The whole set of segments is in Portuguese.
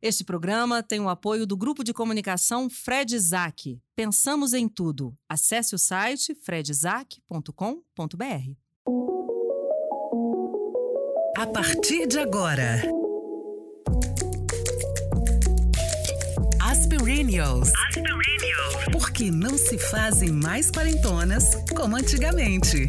Este programa tem o apoio do Grupo de Comunicação Fred Isaac. Pensamos em tudo. Acesse o site fredisaac.com.br. A partir de agora. Aspirinios. Porque não se fazem mais quarentonas como antigamente.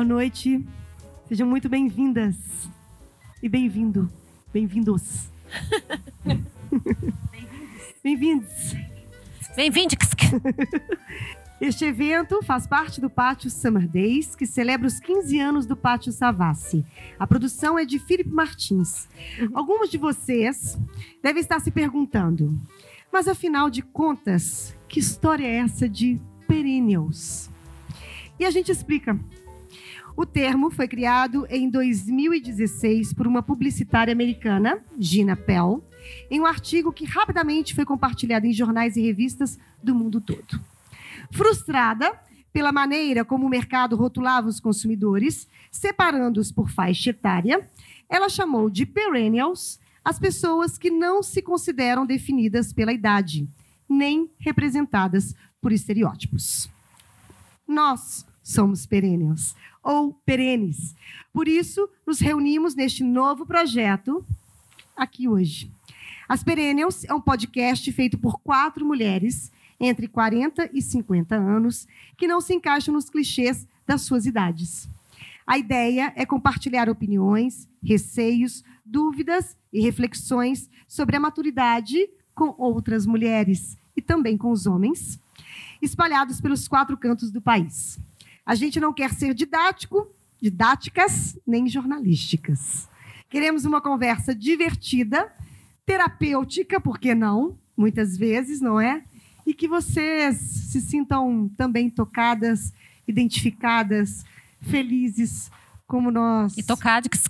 Boa noite, sejam muito bem-vindas e bem-vindo, bem-vindos. Bem-vindos. Bem-vindo. Este evento faz parte do Pátio Summer Days, que celebra os 15 anos do Pátio Savassi. A produção é de Felipe Martins. Alguns de vocês devem estar se perguntando, mas afinal de contas, que história é essa de perennials? E a gente explica. O termo foi criado em 2016 por uma publicitária americana, Gina Pell, em um artigo que rapidamente foi compartilhado em jornais e revistas do mundo todo. Frustrada pela maneira como o mercado rotulava os consumidores, separando-os por faixa etária, ela chamou de perennials as pessoas que não se consideram definidas pela idade, nem representadas por estereótipos. Nós somos perennials ou perenes. Por isso, nos reunimos neste novo projeto aqui hoje. As Perennials é um podcast feito por quatro mulheres entre 40 e 50 anos que não se encaixam nos clichês das suas idades. A ideia é compartilhar opiniões, receios, dúvidas e reflexões sobre a maturidade com outras mulheres e também com os homens, espalhados pelos quatro cantos do país. A gente não quer ser didático, didáticas, nem jornalísticas. Queremos uma conversa divertida, terapêutica, por que não? Muitas vezes, não é? E que vocês se sintam também tocadas, identificadas, felizes, como nós. E tocados.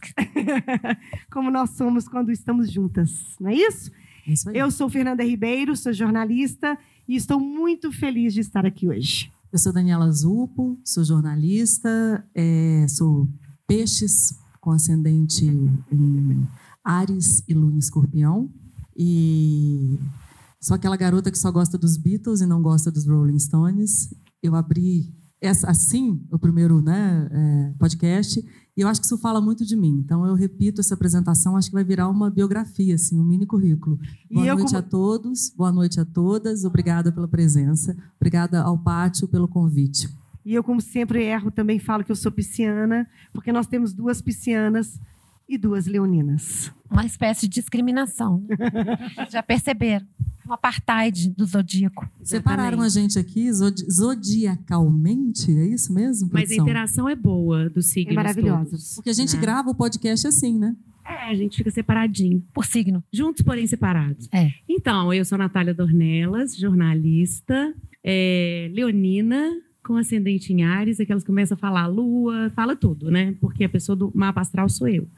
como nós somos quando estamos juntas, não é isso? Isso aí. Eu sou Fernanda Ribeiro, sou jornalista e estou muito feliz de estar aqui hoje. Eu sou Daniela Zupo, sou jornalista, é, sou peixes com ascendente em Ares e Lua Escorpião. E sou aquela garota que só gosta dos Beatles e não gosta dos Rolling Stones. Eu abri essa- assim o primeiro né, é, podcast e eu acho que isso fala muito de mim. Então eu repito essa apresentação, acho que vai virar uma biografia, assim, um mini currículo. E Boa eu, noite como- a todos, boa noite a todas, obrigada pela presença, obrigada ao Pátio pelo convite. E eu, como sempre erro, também falo que eu sou pisciana, porque nós temos duas piscianas e duas leoninas. Uma espécie de discriminação. Já perceberam? Um apartheid do zodíaco. Separaram a gente aqui zodi- zodiacalmente, é isso mesmo? Mas a produção? interação é boa dos signos É maravilhosa. todos, Porque a gente né? grava o podcast assim, né? É, a gente fica separadinho. Por signo. Juntos, porém separados. É. Então, eu sou Natália Dornelas, jornalista, é, leonina, com ascendente em Ares, aquelas que começam a falar lua, fala tudo, né? Porque a pessoa do mapa astral sou eu.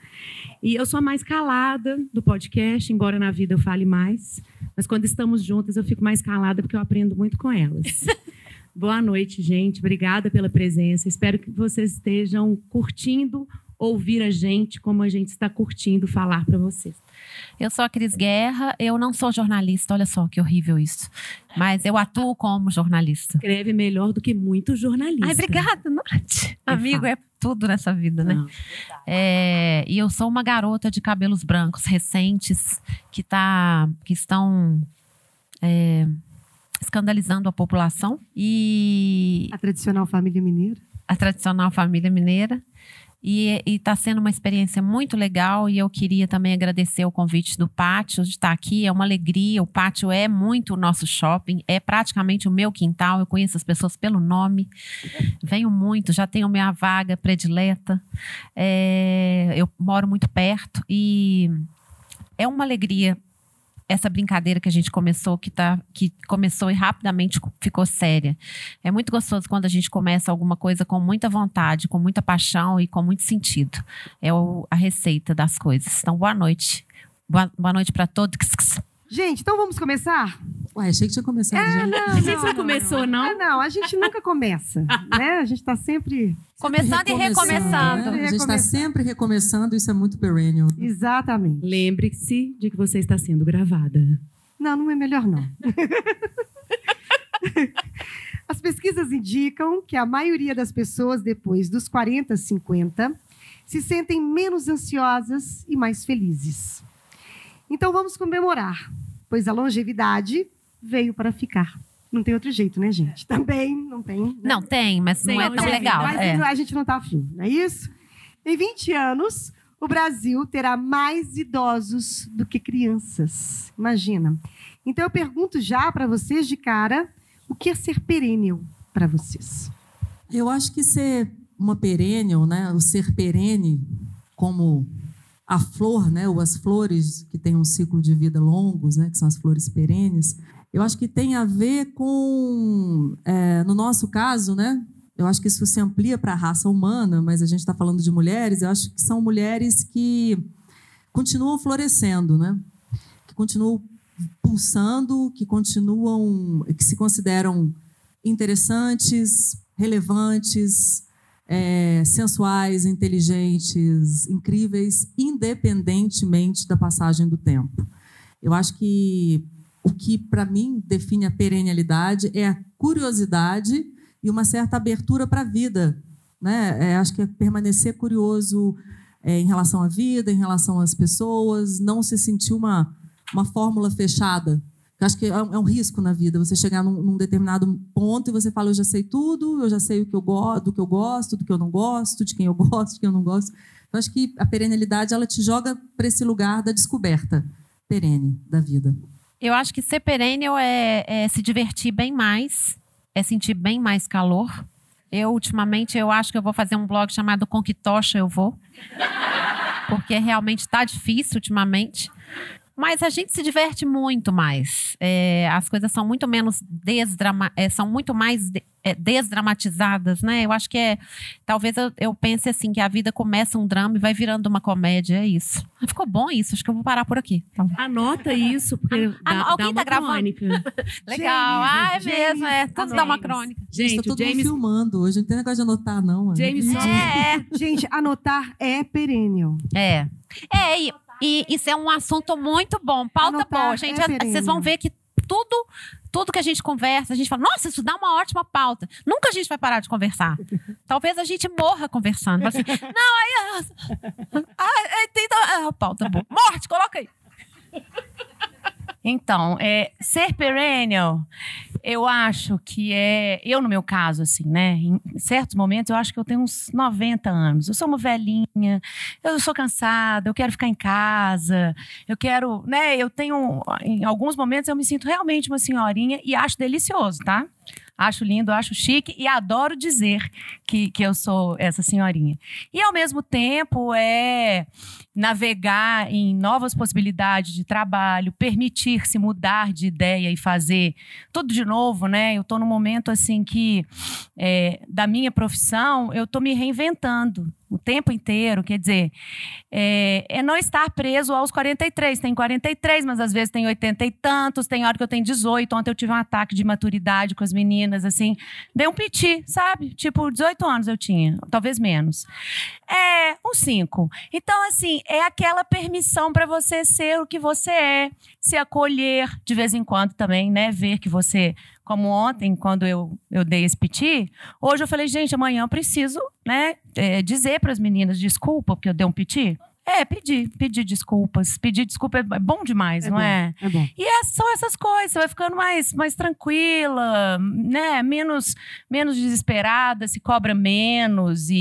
E eu sou a mais calada do podcast, embora na vida eu fale mais. Mas quando estamos juntas, eu fico mais calada porque eu aprendo muito com elas. Boa noite, gente. Obrigada pela presença. Espero que vocês estejam curtindo ouvir a gente como a gente está curtindo falar para vocês. Eu sou a Cris Guerra, eu não sou jornalista, olha só que horrível isso. Mas eu atuo como jornalista. Escreve melhor do que muito jornalista. Ai, obrigada, Nath. Amigo é tudo nessa vida, né? Não. É, e eu sou uma garota de cabelos brancos recentes que, tá, que estão é, escandalizando a população e A tradicional família mineira. a tradicional família mineira. E está sendo uma experiência muito legal e eu queria também agradecer o convite do Pátio de estar aqui. É uma alegria. O Pátio é muito o nosso shopping, é praticamente o meu quintal. Eu conheço as pessoas pelo nome, venho muito, já tenho minha vaga predileta. É, eu moro muito perto e é uma alegria essa brincadeira que a gente começou, que, tá, que começou e rapidamente ficou séria. É muito gostoso quando a gente começa alguma coisa com muita vontade, com muita paixão e com muito sentido. É o, a receita das coisas. Então, boa noite. Boa, boa noite para todos. Gente, então vamos começar? Ué, achei que tinha começado É, já. não, A gente não começou, não? Ah, não, a gente nunca começa, né? A gente está sempre... Começando e recomeçando. né? A gente está sempre recomeçando, isso é muito perennial. Exatamente. Lembre-se de que você está sendo gravada. Não, não é melhor não. As pesquisas indicam que a maioria das pessoas depois dos 40, 50 se sentem menos ansiosas e mais felizes. Então vamos comemorar, pois a longevidade veio para ficar. Não tem outro jeito, né, gente? Também não tem. né? Não, tem, mas não Tem, é tão legal. Mas é. a gente não está afim, não é isso? Em 20 anos, o Brasil terá mais idosos do que crianças. Imagina. Então eu pergunto já para vocês de cara, o que é ser perennial para vocês? Eu acho que ser uma perennial, né, o ser perene, como a flor, né, ou as flores que têm um ciclo de vida longos, né, que são as flores perenes, eu acho que tem a ver com, é, no nosso caso, né, eu acho que isso se amplia para a raça humana, mas a gente está falando de mulheres, eu acho que são mulheres que continuam florescendo, né, que continuam pulsando, que continuam, que se consideram interessantes, relevantes, é, sensuais, inteligentes, incríveis, independentemente da passagem do tempo. Eu acho que o que, para mim, define a perennialidade é a curiosidade e uma certa abertura para a vida. Né? É, acho que é permanecer curioso é, em relação à vida, em relação às pessoas, não se sentir uma, uma fórmula fechada. Eu acho que é um, é um risco na vida você chegar num, num determinado ponto e você fala: eu já sei tudo, eu já sei o que eu gosto, do que eu gosto, do que eu não gosto, de quem eu gosto, de quem eu não gosto. Eu acho que a perennialidade ela te joga para esse lugar da descoberta perene da vida. Eu acho que ser perennial é, é se divertir bem mais, é sentir bem mais calor. Eu, ultimamente, eu acho que eu vou fazer um blog chamado Conquitocha Eu Vou. Porque realmente está difícil ultimamente. Mas a gente se diverte muito mais. É, as coisas são muito menos desdrama é, são muito mais de- é, desdramatizadas, né? Eu acho que é. Talvez eu, eu pense assim, que a vida começa um drama e vai virando uma comédia. É isso. Ficou bom isso, acho que eu vou parar por aqui. Tá. Anota isso, porque Ah, dá, alguém dá uma tá gravando? crônica. Legal. ah, é James, mesmo, é. Tudo dá uma James. crônica. Gente, Gente, tá o todo James, filmando hoje, não tem negócio de anotar, não. James É, é. Gente, anotar é perennial. É. É, e, e isso é um assunto muito bom. Pauta Anotar boa, gente. é Vocês vão ver que tudo, tudo que a gente conversa, a gente fala, nossa, isso dá uma ótima pauta. Nunca a gente vai parar de conversar. Talvez a gente morra conversando. Assim, não, aí. Ah, ah, tem, ah, pauta boa. Morte, coloca aí. Então, é, ser perennial, eu acho que é. Eu, no meu caso, assim, né? Em certos momentos, eu acho que eu tenho uns 90 anos. Eu sou uma velhinha, eu sou cansada, eu quero ficar em casa, eu quero. né? Eu tenho. Em alguns momentos, eu me sinto realmente uma senhorinha e acho delicioso, tá? Acho lindo, acho chique e adoro dizer que, que eu sou essa senhorinha. E, ao mesmo tempo, é navegar em novas possibilidades de trabalho, permitir-se mudar de ideia e fazer tudo de novo, né? Eu estou num momento assim que é, da minha profissão eu estou me reinventando o tempo inteiro, quer dizer, é, é não estar preso aos 43. Tem 43, mas às vezes tem 80 e tantos, tem hora que eu tenho 18. Ontem eu tive um ataque de maturidade com as meninas, assim, dei um piti, sabe? Tipo, 18 anos eu tinha, talvez menos. É, uns 5. Então, assim, é aquela permissão para você ser o que você é, se acolher de vez em quando também, né? Ver que você, como ontem, quando eu, eu dei esse piti, hoje eu falei, gente, amanhã eu preciso, né, é, dizer para as meninas desculpa porque eu dei um piti. É, pedir, pedir desculpas. Pedir desculpa é bom demais, É não bom. é? É bom. E é, são essas coisas, você vai ficando mais, mais tranquila, né? Menos, menos desesperada, se cobra menos e.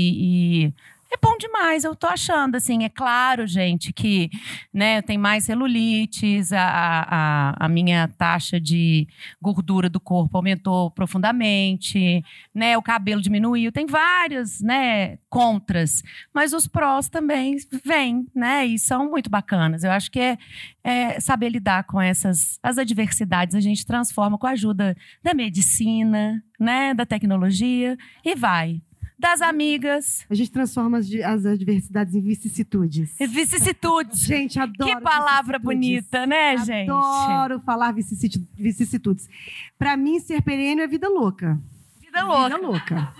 e- é bom demais, eu tô achando, assim, é claro, gente, que, né, tem mais celulites, a, a, a minha taxa de gordura do corpo aumentou profundamente, né, o cabelo diminuiu, tem vários, né, contras, mas os prós também vêm, né, e são muito bacanas. Eu acho que é, é saber lidar com essas, as adversidades, a gente transforma com a ajuda da medicina, né, da tecnologia e vai das amigas. A gente transforma as, as adversidades em vicissitudes. Vicissitudes. Gente, adoro. Que palavra bonita, né, gente? Adoro falar vicissit- vicissitudes. Pra mim, ser perene é vida louca. Vida louca. Vida louca.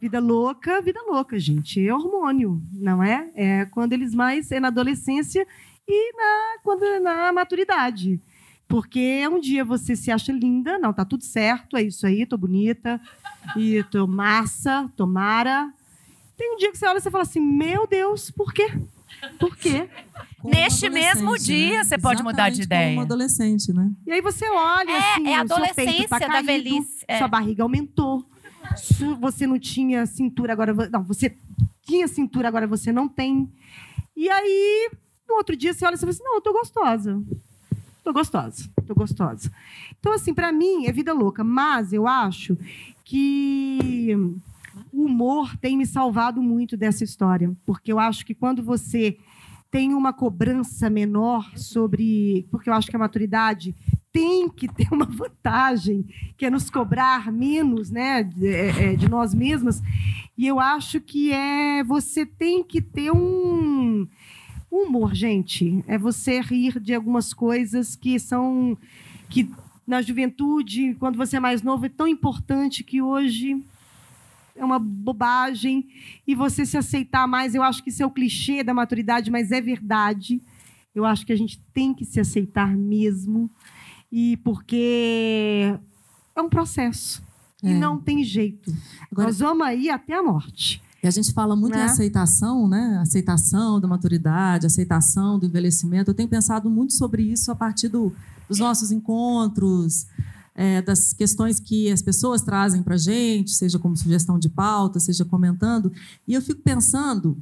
Vida louca, vida louca, gente. É hormônio, não é? É quando eles mais é na adolescência e na quando é na maturidade. Porque um dia você se acha linda, não, tá tudo certo, é isso aí, tô bonita, e tô massa, tomara. Tem um dia que você olha e você fala assim: Meu Deus, por quê? Por quê? Como Neste mesmo dia, você pode mudar de ideia. Como adolescente, né? E aí você olha É, assim, é a o seu peito adolescência tá da caído, velhice, é. sua barriga aumentou, você não tinha cintura, agora não, você tinha cintura, agora você não tem. E aí, no outro dia você olha e você fala assim: "Não, eu tô gostosa. Tô gostosa, tô gostosa". Então assim, pra mim é vida louca, mas eu acho que o humor tem me salvado muito dessa história, porque eu acho que quando você tem uma cobrança menor sobre. Porque eu acho que a maturidade tem que ter uma vantagem, que é nos cobrar menos né, de, é, é, de nós mesmas. E eu acho que é você tem que ter um humor, gente. É você rir de algumas coisas que são. que na juventude, quando você é mais novo, é tão importante que hoje é uma bobagem e você se aceitar mais. Eu acho que isso é o clichê da maturidade, mas é verdade. Eu acho que a gente tem que se aceitar mesmo e porque é um processo e É. não tem jeito. Agora- Nós vamos aí até a morte. E a gente fala muito em Né? aceitação, né? Aceitação da maturidade, aceitação do envelhecimento. Eu tenho pensado muito sobre isso a partir do- dos nossos encontros, é, das questões que as pessoas trazem para a gente, seja como sugestão de pauta, seja comentando. E eu fico pensando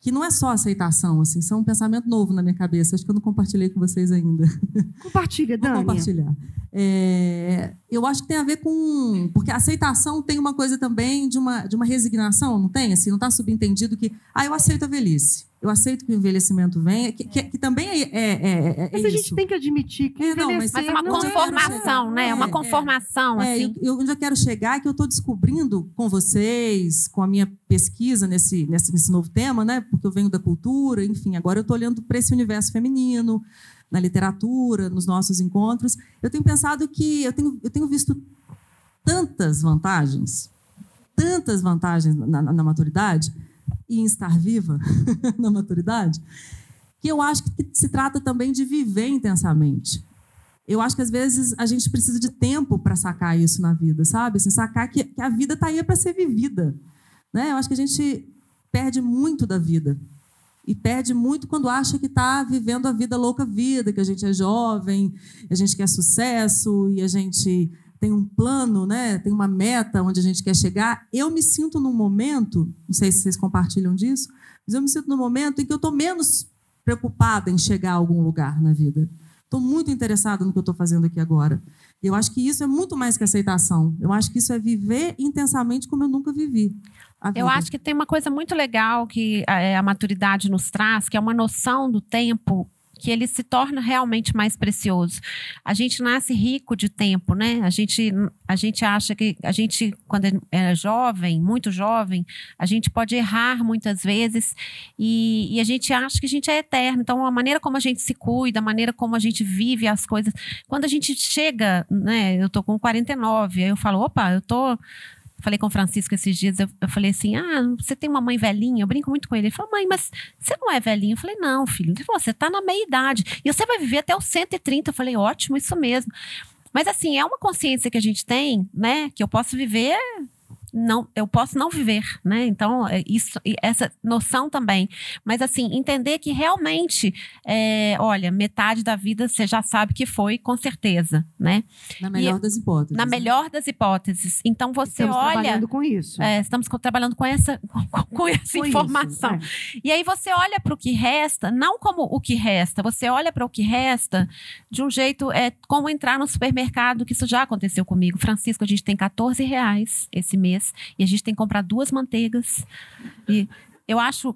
que não é só aceitação, assim, isso é um pensamento novo na minha cabeça. Acho que eu não compartilhei com vocês ainda. Compartilha, Vou Dani. compartilhar. É, eu acho que tem a ver com. Porque a aceitação tem uma coisa também de uma, de uma resignação, não tem? Assim, não está subentendido que. Ah, eu aceito a velhice. Eu aceito que o envelhecimento venha, que, que- que também é, é, é, é Mas a isso. gente tem que admitir que É, não, mas- é uma não conformação, né? É uma É, conformação, É, assim. eu, eu onde eu quero chegar é que eu estou descobrindo com vocês, com a minha pesquisa nesse, nesse, nesse novo tema, né? Porque eu venho da cultura, enfim, agora eu estou olhando para esse universo feminino, na literatura, nos nossos encontros. Eu tenho pensado que eu tenho, eu tenho visto tantas vantagens, tantas vantagens na, na- na maturidade e em estar viva na maturidade, que eu acho que se trata também de viver intensamente. Eu acho que às vezes a gente precisa de tempo para sacar isso na vida, sabe? Assim, sacar que, que a vida está aí para ser vivida. Né? Eu acho que a gente perde muito da vida. E perde muito quando acha que está vivendo a vida louca vida, que a gente é jovem, a gente quer sucesso e a gente tem um plano, né? tem uma meta onde a gente quer chegar. Eu me sinto num momento, não sei se vocês compartilham disso, mas eu me sinto num momento em que eu estou menos preocupada em chegar a algum lugar na vida. Estou muito interessada no que eu estou fazendo aqui agora. E eu acho que isso é muito mais que aceitação. Eu acho que isso é viver intensamente como eu nunca vivi. a Eu acho que tem uma coisa muito legal que é, a maturidade nos traz, que é uma noção do tempo que ele se torna realmente mais precioso. A gente nasce rico de tempo, né? A gente, a gente acha que a gente, quando é- é jovem, muito jovem, a gente pode errar muitas vezes e, e a gente acha que a gente é eterno. Então, a maneira como a gente se cuida, a maneira como a gente vive as coisas. Quando a gente chega, né? Eu tô com 49, aí eu falo, opa, eu tô Falei com o Francisco esses dias, eu, eu falei assim: Ah, você tem uma mãe velhinha? Eu brinco muito com ele. Ele falou: Mãe, mas você não é velhinho? Eu falei: Não, filho. Ele falou: Você tá na meia idade e você vai viver até os 130. Eu falei: Ótimo, isso mesmo. Mas assim, é uma consciência que a gente tem, né? Que eu posso viver não, eu posso não viver, né? Então, é isso, e essa noção também. Mas, assim, entender que realmente, é, olha, metade da vida você já sabe que foi, com certeza, né? Na melhor das hipóteses. Na né? melhor das hipóteses. Então, você Estamos olha. trabalhando com isso. É, estamos trabalhando com essa, com, com essa Com informação. isso, é. E aí você olha para o que resta, não como o que resta, você olha para o que resta de um jeito, é como entrar no supermercado, que isso já aconteceu comigo. Francisco, a gente tem 14 reais esse mês e a gente tem que comprar duas manteigas. E eu acho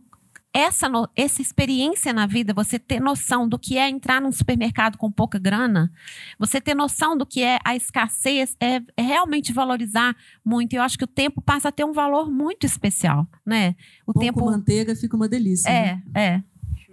essa, essa experiência na vida, você ter noção do que é entrar num supermercado com pouca grana, você ter noção do que é a escassez, é, é realmente valorizar muito. E eu acho que o tempo passa a ter um valor muito especial, né? O Pão tempo manteiga fica uma delícia. né? é, é.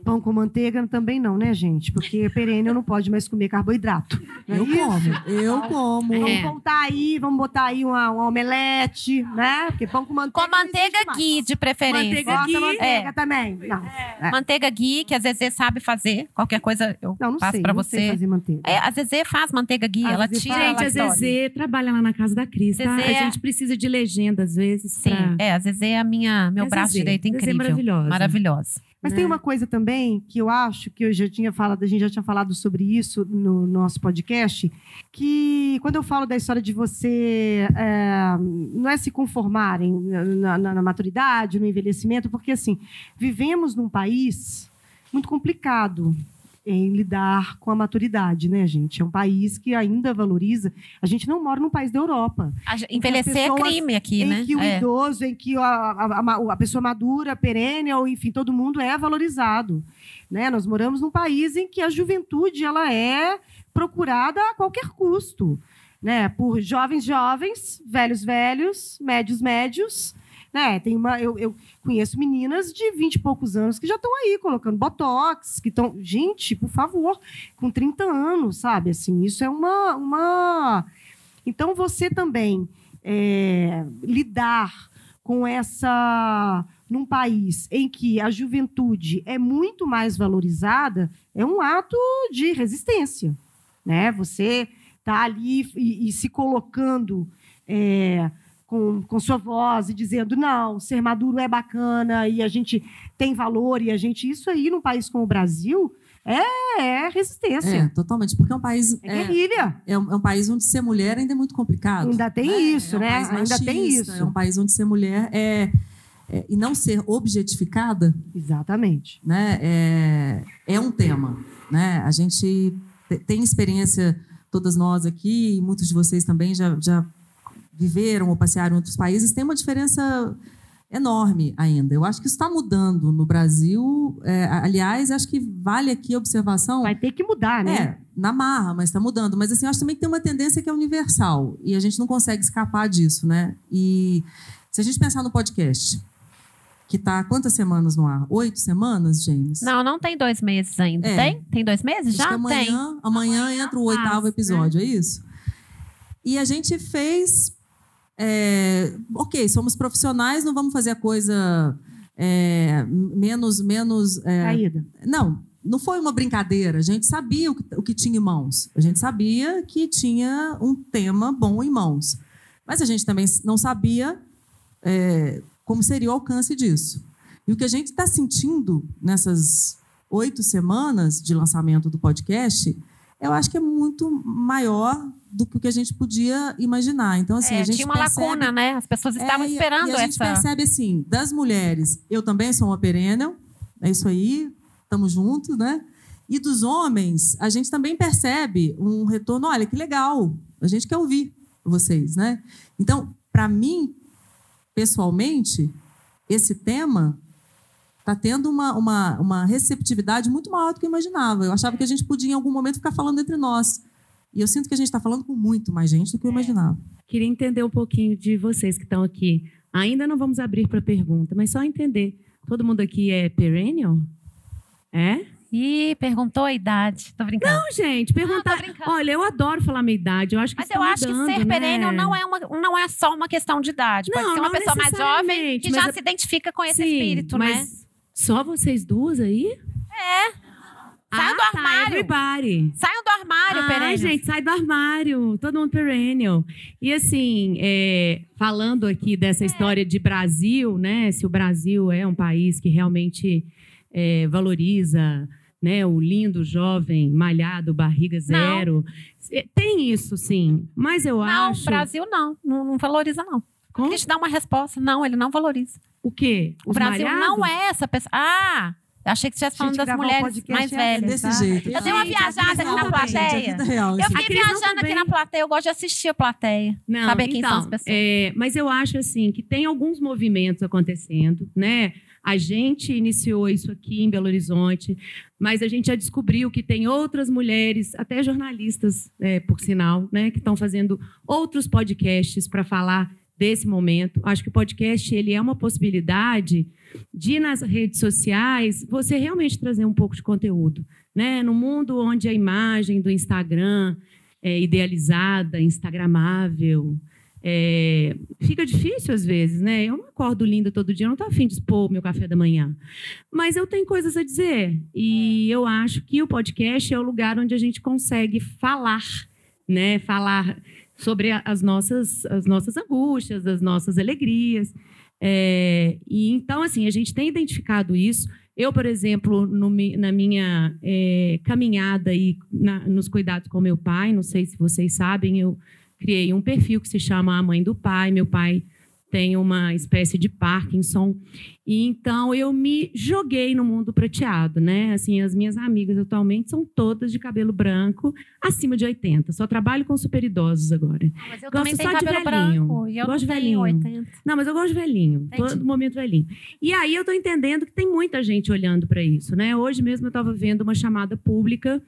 Pão com manteiga também não, né, gente? Porque perene não pode mais comer carboidrato. Não é Eu isso? como, eu como. É. Vamos botar aí, vamos botar aí uma, uma omelete, né? Porque pão com manteiga. Com manteiga ghee, de preferência. Manteiga Bota ghee. manteiga É. também. Não. É. Manteiga ghee, que a Zezé sabe fazer. Qualquer coisa eu Não, não passo sei. pra não você. sei fazer manteiga. É, a Zezé faz manteiga ghee, A ela Zezé tira. Gente, a. Zezé trabalha lá na casa da Cris, tá? Zezé A é- gente precisa de legenda, às vezes. Sim, pra- é, a Zezé é a minha, meu É braço Zezé. direito Zezé é incrível. maravilhosa. Maravilhosa. Mas né? tem uma coisa também que eu acho que eu já tinha falado, a gente já tinha falado sobre isso no nosso podcast, que quando eu falo da história de você é, não é se conformarem na, na- na maturidade, no envelhecimento, porque assim vivemos num país muito complicado em lidar com a maturidade, né, gente? É um país que ainda valoriza. A gente não mora num país da Europa. A Envelhecer é crime aqui, em né? que o É. idoso, em que a, a- a- a pessoa madura, perene, ou enfim, todo mundo é valorizado. Né? Nós moramos num país em que a juventude ela é procurada a qualquer custo. Né? Por jovens jovens, velhos velhos, médios médios. Né? Tem uma, eu, eu conheço meninas de 20 e poucos anos que já estão aí colocando botox, que estão. Gente, por favor, com 30 anos, sabe? Assim, isso é uma. uma... Então, você também é, lidar com essa. num país em que a juventude é muito mais valorizada, é um ato de resistência. Né? Você está ali e, e se colocando. é, com, com sua voz e dizendo não, ser maduro é bacana e a gente tem valor e a gente isso aí num país como o Brasil é, é É, resistência, totalmente. Porque é um país. é, É, guerrilha. é um, é um país onde ser mulher ainda é muito complicado. Ainda tem né? isso, É um né? Ainda tem machista, isso. É um país onde ser mulher é, é- e não ser objetificada Exatamente. né, é, é um tema. Né? A gente te- tem experiência, todas nós aqui, e muitos de vocês também já, já viveram ou passearam em outros países, tem uma diferença enorme ainda. Eu acho que isso está mudando no Brasil. É, aliás, acho que vale aqui a observação. Vai ter que mudar, né? É, na marra, mas está mudando. Mas assim, eu acho também que tem uma tendência que é universal e a gente não consegue escapar disso, né? E se a gente pensar no podcast, que está quantas semanas no ar? Oito semanas, James? Não, não tem dois meses ainda. É. Tem? Tem dois meses? Acho Já amanhã, tem. amanhã entra o oitavo passa, episódio, é isso? E a gente fez. É, ok, somos profissionais, não vamos fazer a coisa é, menos. menos é, Caída. não, não foi uma brincadeira. A gente sabia o que, o que tinha em mãos. A gente sabia que tinha um tema bom em mãos. Mas a gente também não sabia é, como seria o alcance disso. E o que a gente está sentindo nessas oito semanas de lançamento do podcast, eu acho que é muito maior do que o que a gente podia imaginar. Então, assim, É, a gente tinha uma percebe- lacuna, né? As pessoas estavam é, esperando e a gente essa. percebe assim, das mulheres, eu também sou uma perennial, é isso aí, estamos juntos, né? E dos homens, a gente também percebe um retorno, olha, que legal, a gente quer ouvir vocês, né? Então, para mim, pessoalmente, esse tema está tendo uma, uma, uma receptividade muito maior do que eu imaginava. Eu achava que a gente podia, em algum momento, ficar falando entre nós. E eu sinto que a gente está falando com muito mais gente do que eu imaginava. Queria entender um pouquinho de vocês que estão aqui. Ainda não vamos abrir para pergunta, mas só entender. Todo mundo aqui é perennial? É? Ih, perguntou a idade. Tô brincando. Não, gente, perguntar. Olha, eu adoro falar minha idade. Eu acho que Mas eu acho mudando, que ser né? perennial não é, uma, não é só uma questão de idade. Pode Não, ser uma pessoa mais jovem que mas já é- se identifica com esse Sim, espírito, né? Só vocês duas aí? Sai Ah, do tá, armário. Everybody. Saiam do armário, Ai, Perennial. gente, sai do armário. Todo mundo perennial. E assim, é, falando aqui dessa história de Brasil, né? Se o Brasil é um país que realmente é, valoriza né, o lindo, jovem, malhado, barriga zero. É, Tem isso, sim. Mas eu Não, acho. Brasil não. Não, não valoriza, não. Como? Queria te dar uma resposta. Não, ele não valoriza. O quê? O Os Brasil malhados? não é essa pessoa. Ah! Achei que você estivesse falando Gente, das um mulheres podcast mais é velhas. desse Tá? jeito. Eu dei uma Gente, viajada aqui na Gente, é plateia. vida real. Eu fiquei não viajando aqui na plateia, eu gosto de assistir a plateia. Não, Saber quem então, são as pessoas. é, mas eu acho assim que tem alguns movimentos acontecendo, né? A gente iniciou isso aqui em Belo Horizonte, mas a gente já descobriu que tem outras mulheres, até jornalistas, é, por sinal, né, que estão fazendo outros podcasts para falar desse momento. Acho que o podcast ele é uma possibilidade de nas redes sociais você realmente trazer um pouco de conteúdo, né? No mundo onde a imagem do Instagram é idealizada, instagramável, é, fica difícil às vezes, né? Eu não acordo linda todo dia, eu não estou afim de expor meu café da manhã. Mas eu tenho coisas a dizer. E eu acho que o podcast é o lugar onde a gente consegue falar, né? Falar sobre as nossas, as nossas angústias, as nossas alegrias. É, e então, assim, a gente tem identificado isso. Eu, por exemplo, no na minha é, caminhada aí na- nos cuidados com meu pai, não sei se vocês sabem, eu criei um perfil que se chama A Mãe do Pai. Meu pai tem uma espécie de Parkinson. E então eu me joguei no mundo prateado, né? Assim, as minhas amigas atualmente são todas de cabelo branco, acima de 80. Só trabalho com super idosos agora. Mas eu Gosto tenho só de cabelo velhinho. branco. E eu Gosto de tenho velhinho. 80. Não, mas eu gosto de velhinho. Entendi. Todo momento velhinho. E aí eu estou entendendo que tem muita gente olhando para isso, né? Hoje mesmo eu estava vendo uma chamada pública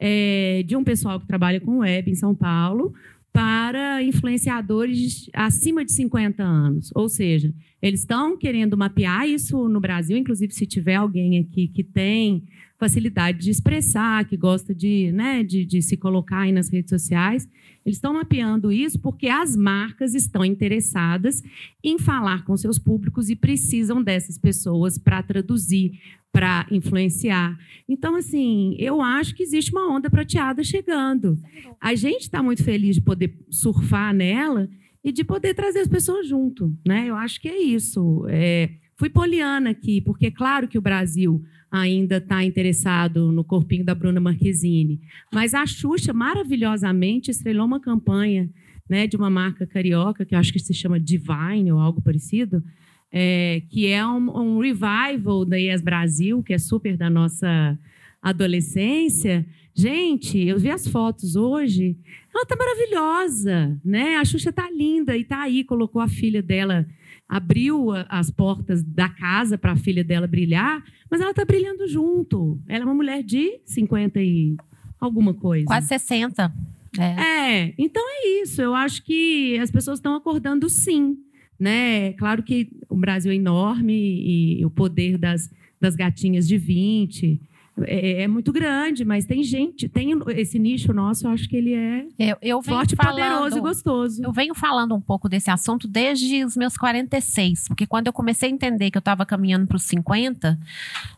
é, de um pessoal que trabalha com web em São Paulo para influenciadores acima de 50 anos. Ou seja, eles estão querendo mapear isso no Brasil, inclusive se tiver alguém aqui que tem facilidade de expressar, que gosta de, né, de, de se colocar aí nas redes sociais, eles estão mapeando isso porque as marcas estão interessadas em falar com seus públicos e precisam dessas pessoas para traduzir, para influenciar. Então, assim, eu acho que existe uma onda prateada chegando. A gente está muito feliz de poder surfar nela e de poder trazer as pessoas junto, né? Eu acho que é isso. É, fui poliana aqui, porque é claro que o Brasil ainda está interessado no corpinho da Bruna Marquezine, mas a Xuxa maravilhosamente estrelou uma campanha né, de uma marca carioca, que eu acho que se chama Divine ou algo parecido, é, que é um, um revival da Yes Brasil, que é super da nossa adolescência. Gente, eu vi as fotos hoje, ela tá maravilhosa, né? A Xuxa tá linda e tá aí, colocou a filha dela, abriu as portas da casa para a filha dela brilhar, mas ela tá brilhando junto. Ela é uma mulher de 50 e alguma coisa. Quase 60. É. É, então é isso. Eu acho que as pessoas estão acordando sim. Né? Claro que o Brasil é enorme e o poder das, das gatinhas de 20 é, é muito grande, mas tem gente, tem esse nicho nosso, eu acho que ele é Eu, eu venho forte, falando, poderoso e gostoso. Eu venho falando um pouco desse assunto desde os meus 46, porque quando eu comecei a entender que eu estava caminhando para os 50,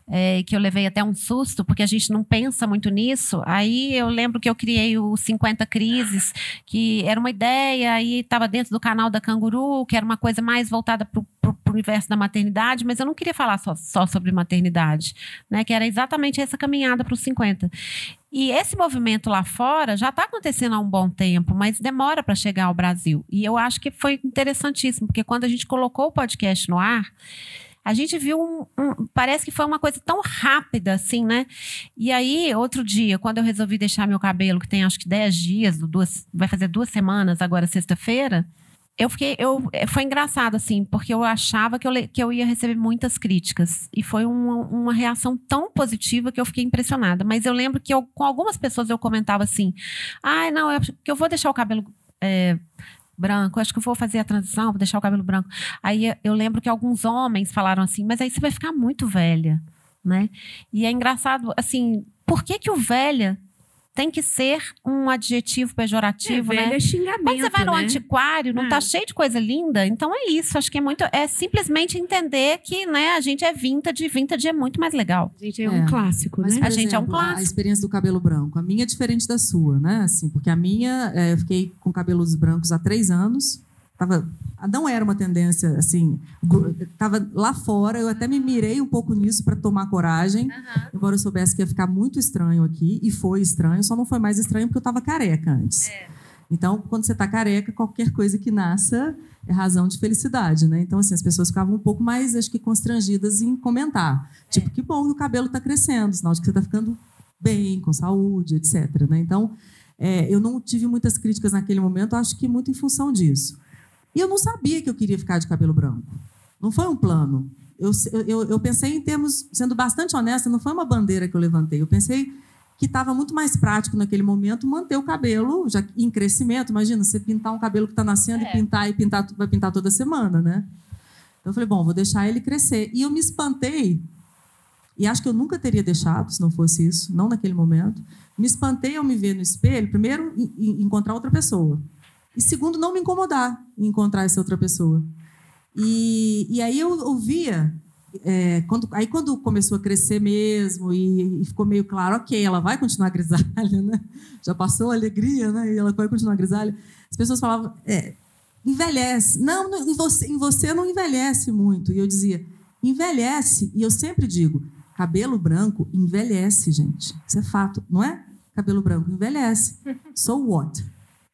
é, que eu levei até um susto, porque a gente não pensa muito nisso. Aí eu lembro que eu criei o 50 Crises, que era uma ideia, aí estava dentro do canal da Canguru, que era uma coisa mais voltada para o universo da maternidade, mas eu não queria falar só, só sobre maternidade, né? Que era exatamente essa caminhada para os 50. E esse movimento lá fora já está acontecendo há um bom tempo, mas demora para chegar ao Brasil. E eu acho que foi interessantíssimo, porque quando a gente colocou o podcast no ar, a gente viu um, um- parece que foi uma coisa tão rápida assim, né? E aí, outro dia, quando eu resolvi deixar meu cabelo, que tem acho que 10 dias, duas, vai fazer duas semanas agora, sexta-feira, eu fiquei, eu, eh, foi engraçado assim, porque eu achava que eu, que eu ia receber muitas críticas e foi uma, uma reação tão positiva que eu fiquei impressionada. Mas eu lembro que eu, com algumas pessoas eu comentava assim, ai não, eu, eu vou deixar o cabelo eh, branco, acho que eu vou fazer a transição, vou deixar o cabelo branco. Aí eu lembro que alguns homens falaram assim, mas aí você vai ficar muito velha, né? E é engraçado, assim, por que que o velha tem que ser um adjetivo pejorativo, é, né? velho é xingamento, Quando você vai no né? antiquário, não É. tá cheio de coisa linda, então é isso. Acho que é muito. É simplesmente entender que, né, a gente é vintage, vintage é muito mais legal. Gente, é, É. um clássico, Mas, né? por A gente é um exemplo, a- A clássico. experiência do cabelo branco. A minha é diferente da sua, né? Assim, porque a minha, é, eu fiquei com cabelos brancos há três anos. Tava, não era uma tendência, assim, gru- tava lá fora. Eu até me mirei um pouco nisso para tomar coragem. Embora eu soubesse que ia ficar muito estranho aqui. E foi estranho, só não foi mais estranho porque eu estava careca antes. Então, quando você está careca, qualquer coisa que nasça é razão de felicidade, né? Então, assim, as pessoas ficavam um pouco mais, acho que, constrangidas em comentar. Tipo, que bom que o cabelo está crescendo, sinal de que você está ficando bem, com saúde, etc. Né? Então, é, eu não tive muitas críticas naquele momento, acho que muito em função disso. E eu não sabia que eu queria ficar de cabelo branco. Não foi um plano. Eu, eu, eu pensei em termos, sendo bastante honesta, não foi uma bandeira que eu levantei. Eu pensei que estava muito mais prático naquele momento manter o cabelo já em crescimento. Imagina, você pintar um cabelo que está nascendo e pintar e pintar, vai pintar toda semana, né? Então eu falei, bom, vou deixar ele crescer. E eu me espantei, e acho que eu nunca teria deixado se não fosse isso, não naquele momento. Me espantei ao me ver no espelho, primeiro, encontrar outra pessoa. E segundo, não me incomodar em encontrar essa outra pessoa. E, e aí eu ouvia é, quando, aí quando começou a crescer mesmo e, e ficou meio claro, ok, ela vai continuar grisalha, né? Já passou a alegria, né? E ela vai continuar grisalha. As pessoas falavam, é, envelhece. Não, não, em, você, em você não envelhece muito. E eu dizia, envelhece. E eu sempre digo, cabelo branco envelhece, gente. Isso é fato, não é? Cabelo branco envelhece. So what?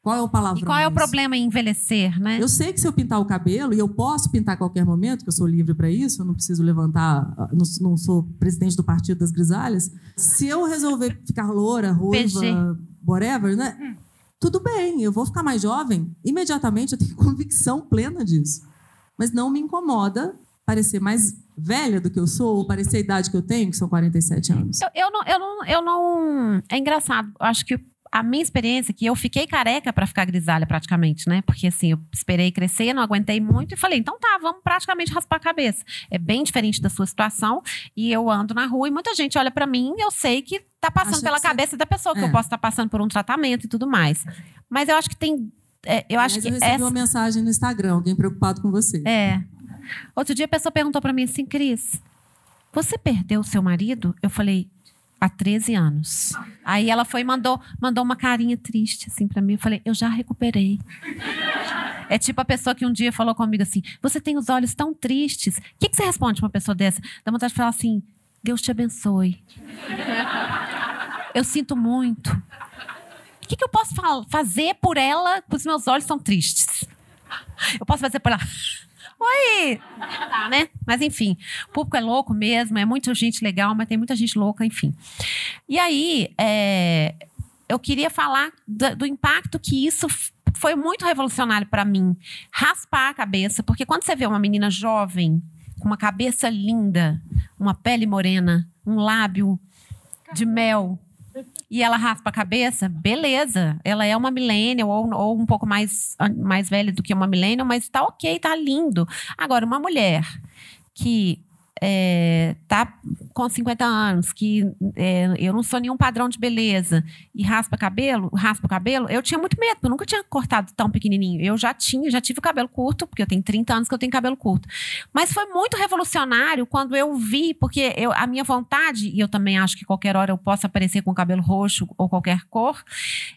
Qual é o palavrão? E qual é o problema em envelhecer, né? Eu sei que se eu pintar o cabelo, e eu posso pintar a qualquer momento, que eu sou livre para isso, eu não preciso levantar, ah, não, não sou presidente do Partido das Grisalhas. Se eu resolver ficar loura, ruiva, PG. whatever, né? Tudo bem, eu vou ficar mais jovem, imediatamente eu tenho convicção plena disso. Mas não me incomoda parecer mais velha do que eu sou, ou parecer a idade que eu tenho, que são 47 anos. Eu, eu não, eu, não, eu não. É engraçado. Eu acho que a minha experiência é que eu fiquei careca para ficar grisalha praticamente, né? Porque assim, eu esperei crescer, não aguentei muito e falei, então tá, vamos praticamente raspar a cabeça. É bem diferente da sua situação e eu ando na rua e muita gente olha para mim e eu sei que tá passando Acha pela que você- cabeça da pessoa, que É. eu posso estar passando por um tratamento e tudo mais. Mas eu acho que tem. é, eu acho Mas que eu recebi essa, uma mensagem no Instagram, alguém preocupado com você. é. Outro dia a pessoa perguntou pra mim assim, Cris, você perdeu o seu marido? Eu falei, há 13 anos. Aí ela foi e mandou, mandou uma carinha triste assim pra mim. Eu falei, eu já recuperei. É tipo a pessoa que um dia falou comigo assim: Você tem os olhos tão tristes. O que, que você responde pra uma pessoa dessa? Dá vontade de falar assim: Deus te abençoe. Eu sinto muito. O que, que eu posso fazer por ela, que os meus olhos são tristes? Eu posso fazer por ela. Oi! Tá, né? Mas enfim, o público é louco mesmo, é muita gente legal, mas tem muita gente louca, enfim. E aí, é, eu queria falar do, do impacto que isso foi muito revolucionário para mim. Raspar a cabeça, porque quando você vê uma menina jovem, com uma cabeça linda, uma pele morena, um lábio de mel, e ela raspa a cabeça, beleza. Ela é uma millennial ou, ou um pouco mais, mais velha do que uma millennial, mas tá ok, tá lindo. Agora, uma mulher que é, tá com 50 anos, que é, eu não sou nenhum padrão de beleza e raspa cabelo, raspa o cabelo, eu tinha muito medo, eu nunca tinha cortado tão pequenininho. Eu já tinha, já tive o cabelo curto, porque eu tenho 30 anos que eu tenho cabelo curto. Mas foi muito revolucionário quando eu vi, porque eu, a minha vontade, e eu também acho que qualquer hora eu posso aparecer com cabelo roxo ou qualquer cor,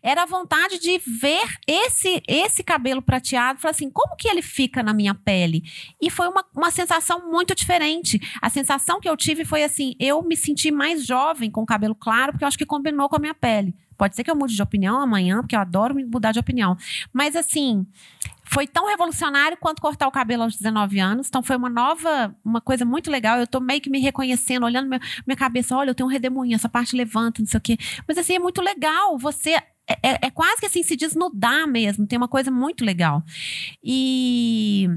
era a vontade de ver esse esse cabelo prateado, falar assim, como que ele fica na minha pele? E foi uma, uma sensação muito diferente. A sensação que eu tive foi assim, eu me senti mais jovem com o cabelo claro, porque eu acho que combinou com a minha pele. Pode ser que eu mude de opinião amanhã, porque eu adoro mudar de opinião. Mas assim, foi tão revolucionário quanto cortar o cabelo aos 19 anos. Então foi uma nova, uma coisa muito legal. Eu tô meio que me reconhecendo, olhando meu- minha cabeça, olha, eu tenho um redemoinho, essa parte levanta, não sei o quê. Mas assim, é muito legal. Você é, é- é quase que assim se desnudar mesmo. Tem uma coisa muito legal. E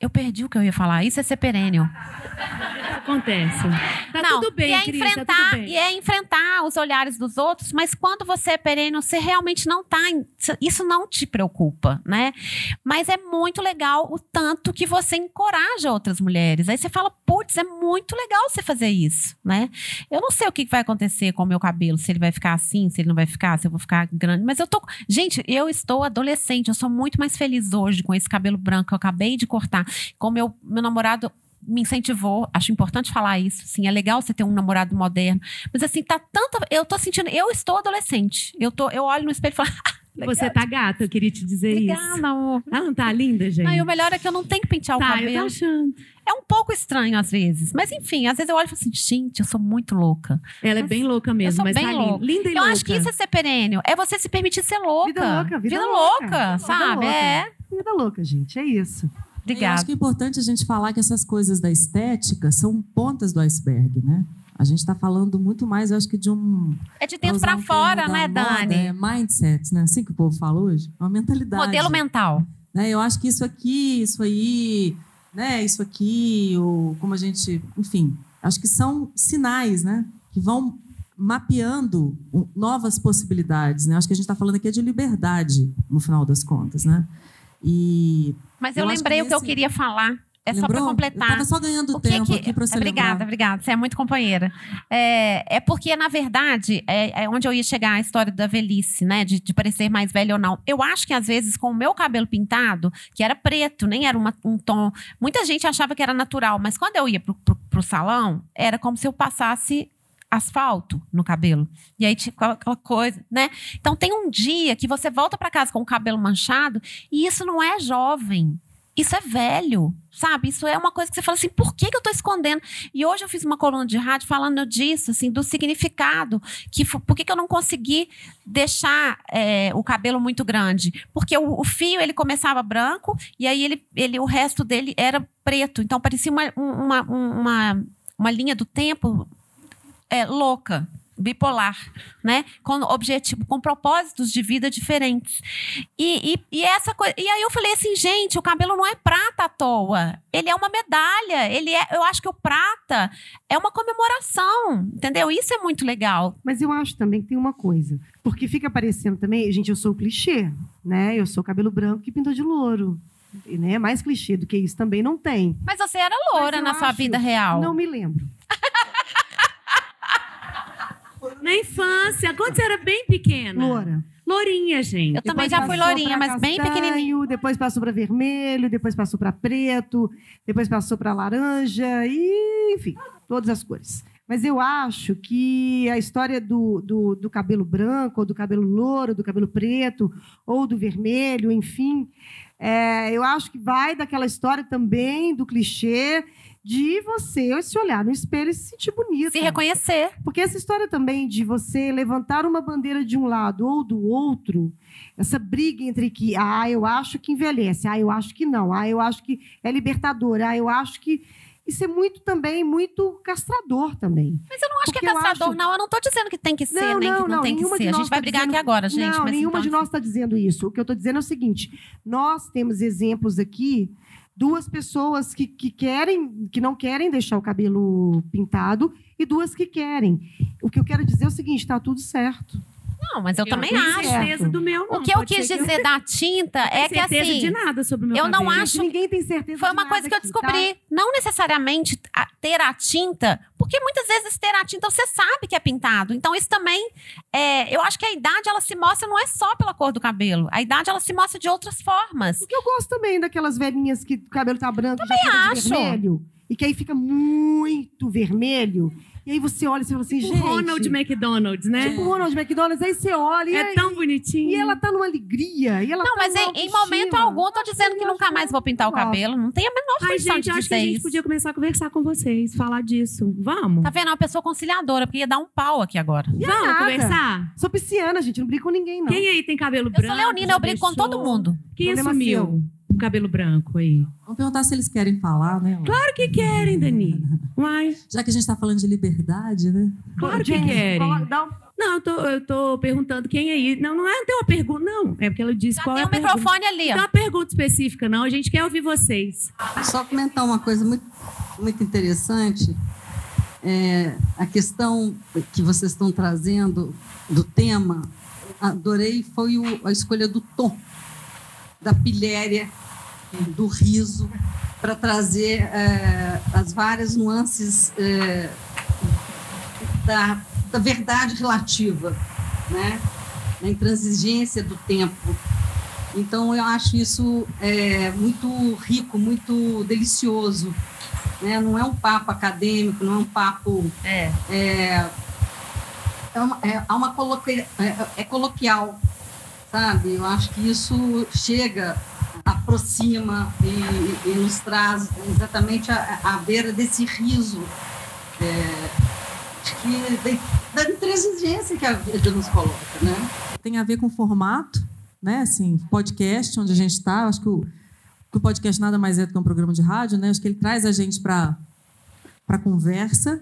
eu perdi o que eu ia falar. Isso é ser perênio. Acontece. Tá não, tudo bem, e é Cris, tá enfrentar, e é enfrentar os olhares dos outros, mas quando você é perene, você realmente não tá, em- isso não te preocupa, né? Mas é muito legal o tanto que você encoraja outras mulheres. Aí você fala, putz, é muito legal você fazer isso, né? Eu não sei o que vai acontecer com o meu cabelo, se ele vai ficar assim, se ele não vai ficar, se eu vou ficar grande, mas eu tô, gente, eu estou adolescente, eu sou muito mais feliz hoje com esse cabelo branco que eu acabei de cortar, com meu meu namorado me incentivou, acho importante falar isso, assim, é legal você ter um namorado moderno, mas assim, tá tanta, eu tô sentindo, eu estou adolescente, eu tô, eu olho no espelho e falo, legal. Você tá gata, eu queria te dizer isso. Obrigada, amor. Ela não tá linda, gente? Não, o melhor é que eu não tenho que pentear o tá, eu cabelo. tô achando. É um pouco estranho às vezes. Mas enfim, às vezes eu olho e falo assim, gente, eu sou muito louca. Ela é Mas bem louca mesmo, sou mas bem tá louca. linda. Linda e Eu louca. acho que isso é ser perênio. É você se permitir ser louca. Vida louca, vida Vida louca. louca, Vida sabe? louca. É. Vida louca, gente. É isso. Eu acho Obrigada. que é importante a gente falar que essas coisas da estética são pontas do iceberg, né? A gente está falando muito mais, eu acho que de um. É de dentro pra um fora, né, Dani? É mindset, né? Assim que o povo fala hoje. É uma mentalidade. Modelo mental. né? Eu acho que isso aqui, isso aí, né? Isso aqui, ou como a gente, enfim, acho que são sinais, né? Que vão mapeando novas possibilidades, né? Acho que a gente está falando aqui é de liberdade, no final das contas, né? E Mas eu, Eu lembrei que o que eu queria falar. É só pra lembrou? Eu completar. estava só ganhando O tempo que- aqui para você Obrigada, lembrar. obrigada. Você é muito companheira. É, é porque, na verdade, é, é onde eu ia chegar a história da velhice, né? De, de parecer mais velha ou não. Eu acho que, às vezes, com o meu cabelo pintado, que era preto, nem era uma- um tom. Muita gente achava que era natural, mas quando eu ia pro, pro, pro salão, era como se eu passasse asfalto no cabelo. E aí tinha aquela- coisa, né? Então tem um dia que você volta para casa com o cabelo manchado e isso não é jovem. Isso é velho, sabe? Isso é uma coisa que você fala assim, por que, que eu tô escondendo? E hoje eu fiz uma coluna de rádio falando disso, assim, do significado. Que, por que, que eu não consegui deixar é, o cabelo muito grande? Porque o, o fio, ele começava branco e aí ele, ele, o resto dele era preto. Então parecia uma, um- uma, um- uma, uma linha do tempo é, louca, bipolar, né? Com objetivo, com propósitos de vida diferentes. E, e, e essa coisa. E aí eu falei assim, gente, o cabelo não é prata à toa. Ele é uma medalha. Ele é. Eu acho que o prata é uma comemoração, entendeu? Isso é muito legal. Mas eu acho também que tem uma coisa. Porque fica parecendo também, gente, eu sou o clichê, né? Eu sou cabelo branco que pintou de louro. E, né? Mais clichê do que isso também não tem. Mas você era loura na sua acho- vida real. Não me lembro. Na infância, quando você era bem pequena. Loura. Lourinha, gente. Eu também Depois já fui lourinha, mas bem castanho, pequenininha. Depois passou para vermelho, depois passou para preto, depois passou para laranja e, enfim, todas as cores. Mas eu acho que a história do, do, do cabelo branco, ou do cabelo louro, do cabelo preto, ou do vermelho, enfim, é, eu acho que vai daquela história também do clichê de você se olhar no espelho e se sentir bonita. Se reconhecer. Porque essa história também de você levantar uma bandeira de um lado ou do outro, essa briga entre que, ah, eu acho que envelhece, ah, eu acho que não, ah, eu acho que é libertador, ah, eu acho que. Isso é muito também, muito castrador também. Mas eu não acho que Porque é eu caçador, acho- não. Eu não tô dizendo que tem que ser, Não, nem não, que não, não, tem que ser. A gente vai tá brigar dizendo- aqui agora, gente. Não, mas nenhuma então, de nós está dizendo isso. O que eu estou dizendo é o seguinte: nós temos exemplos aqui, duas pessoas que, que querem, que não querem deixar o cabelo pintado e duas que querem. O que eu quero dizer é o seguinte: está tudo certo. Não, mas eu, também não tenho acho. certeza do meu, não. O que eu Pode quis dizer da tinta eu é tenho que certeza assim. de nada sobre o meu eu não cabelo. acho- Gente, ninguém tem certeza Foi uma coisa que eu tá? descobri. Não necessariamente ter a tinta, porque muitas vezes ter a tinta você sabe que é pintado. Então isso também, é, eu acho que a idade ela se mostra não é só pela cor do cabelo. A idade ela se mostra de outras formas. Porque eu gosto também daquelas velhinhas que o cabelo tá branco e já fica de acho. vermelho. E que aí fica muito vermelho. E aí você olha e você fala assim, O gente... Ronald McDonald's, né? Tipo o Ronald McDonald's, aí você olha e, É aí- tão bonitinho. e ela tá numa alegria. E ela Não, tá mas em, em momento algum eu tô dizendo que nunca mais vou pintar o cabelo. Não tem a menor Ai, condição gente, de acho que a gente podia começar a conversar com vocês, falar disso. Vamos? Tá vendo? É uma pessoa conciliadora, porque ia dar um pau aqui agora. Vamos nada. conversar? Sou pisciana, gente, não brigo com ninguém, não. Quem aí tem cabelo Eu branco? sou leonina, eu brigo com deixou? todo mundo. Quem Problema assumiu seu. O cabelo branco aí? Vamos perguntar se eles querem falar, né? Claro que querem, Dani. Uai, Já que a gente está falando de liberdade, né? claro que querem. um- Não, eu tô, eu tô perguntando quem aí. Não, não é ter uma pergunta, não. É porque ela disse Já qual tem é um a pergunta. microfone ali, Não é uma pergunta específica, não. A gente quer ouvir vocês. Só comentar uma coisa muito, muito interessante. É, a questão que vocês estão trazendo do tema, adorei, foi o, a escolha do tom, da pilhéria, do riso, para trazer é, as várias nuances é, da, da verdade relativa, né? na intransigência do tempo. Então, eu acho isso é, muito rico, muito delicioso. Né? Não é um papo acadêmico, não é um papo. É. É, é, uma, é, uma coloquia, é, é coloquial, sabe? Eu acho que isso chega, aproxima e, e nos traz exatamente a, a beira desse riso. É, que, da intransigência que a vida nos coloca, né? Tem a ver com o formato, né? Assim, podcast, onde a gente está. Acho que o, o podcast nada mais é do que um programa de rádio, né? Acho que ele traz a gente para para conversa.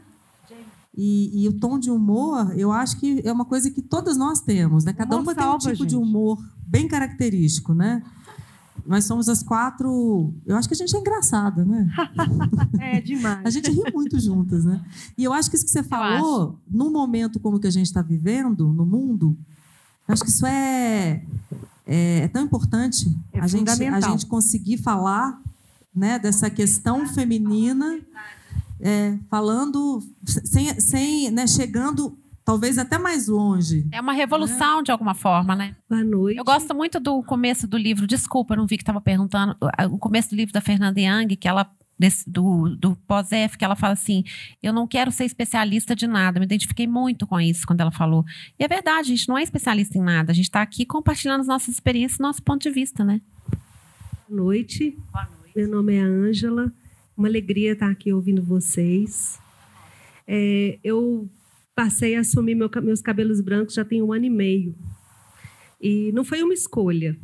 E, e, o tom de humor, eu acho que é uma coisa que todas nós temos, né? Cada uma tem um tipo de humor bem característico, né? Nós somos as quatro. Eu acho que a gente é engraçada, né? é demais. A gente ri muito juntas, né? E eu acho que isso que você falou, num momento como que a gente está vivendo no mundo, eu acho que isso é, é, é tão importante é a, gente, a gente conseguir falar né, dessa questão feminina, é, falando sem, sem né, chegando talvez até mais longe. É uma revolução é. de alguma forma, né? Boa noite. Eu gosto muito do começo do livro. Desculpa, não vi que estava perguntando. O começo do livro da Fernanda Young, que ela desse, do, do pós-F, que ela fala assim: eu não quero ser especialista de nada. Eu me identifiquei muito com isso quando ela falou. E é verdade, a gente não é especialista em nada. A gente está aqui compartilhando as nossas experiências, nosso ponto de vista, né? Boa noite. Boa noite. Meu nome é Ângela. Uma alegria estar aqui ouvindo vocês. É, eu passei a assumir meu, meus cabelos brancos já tem um ano e meio. E não foi uma escolha.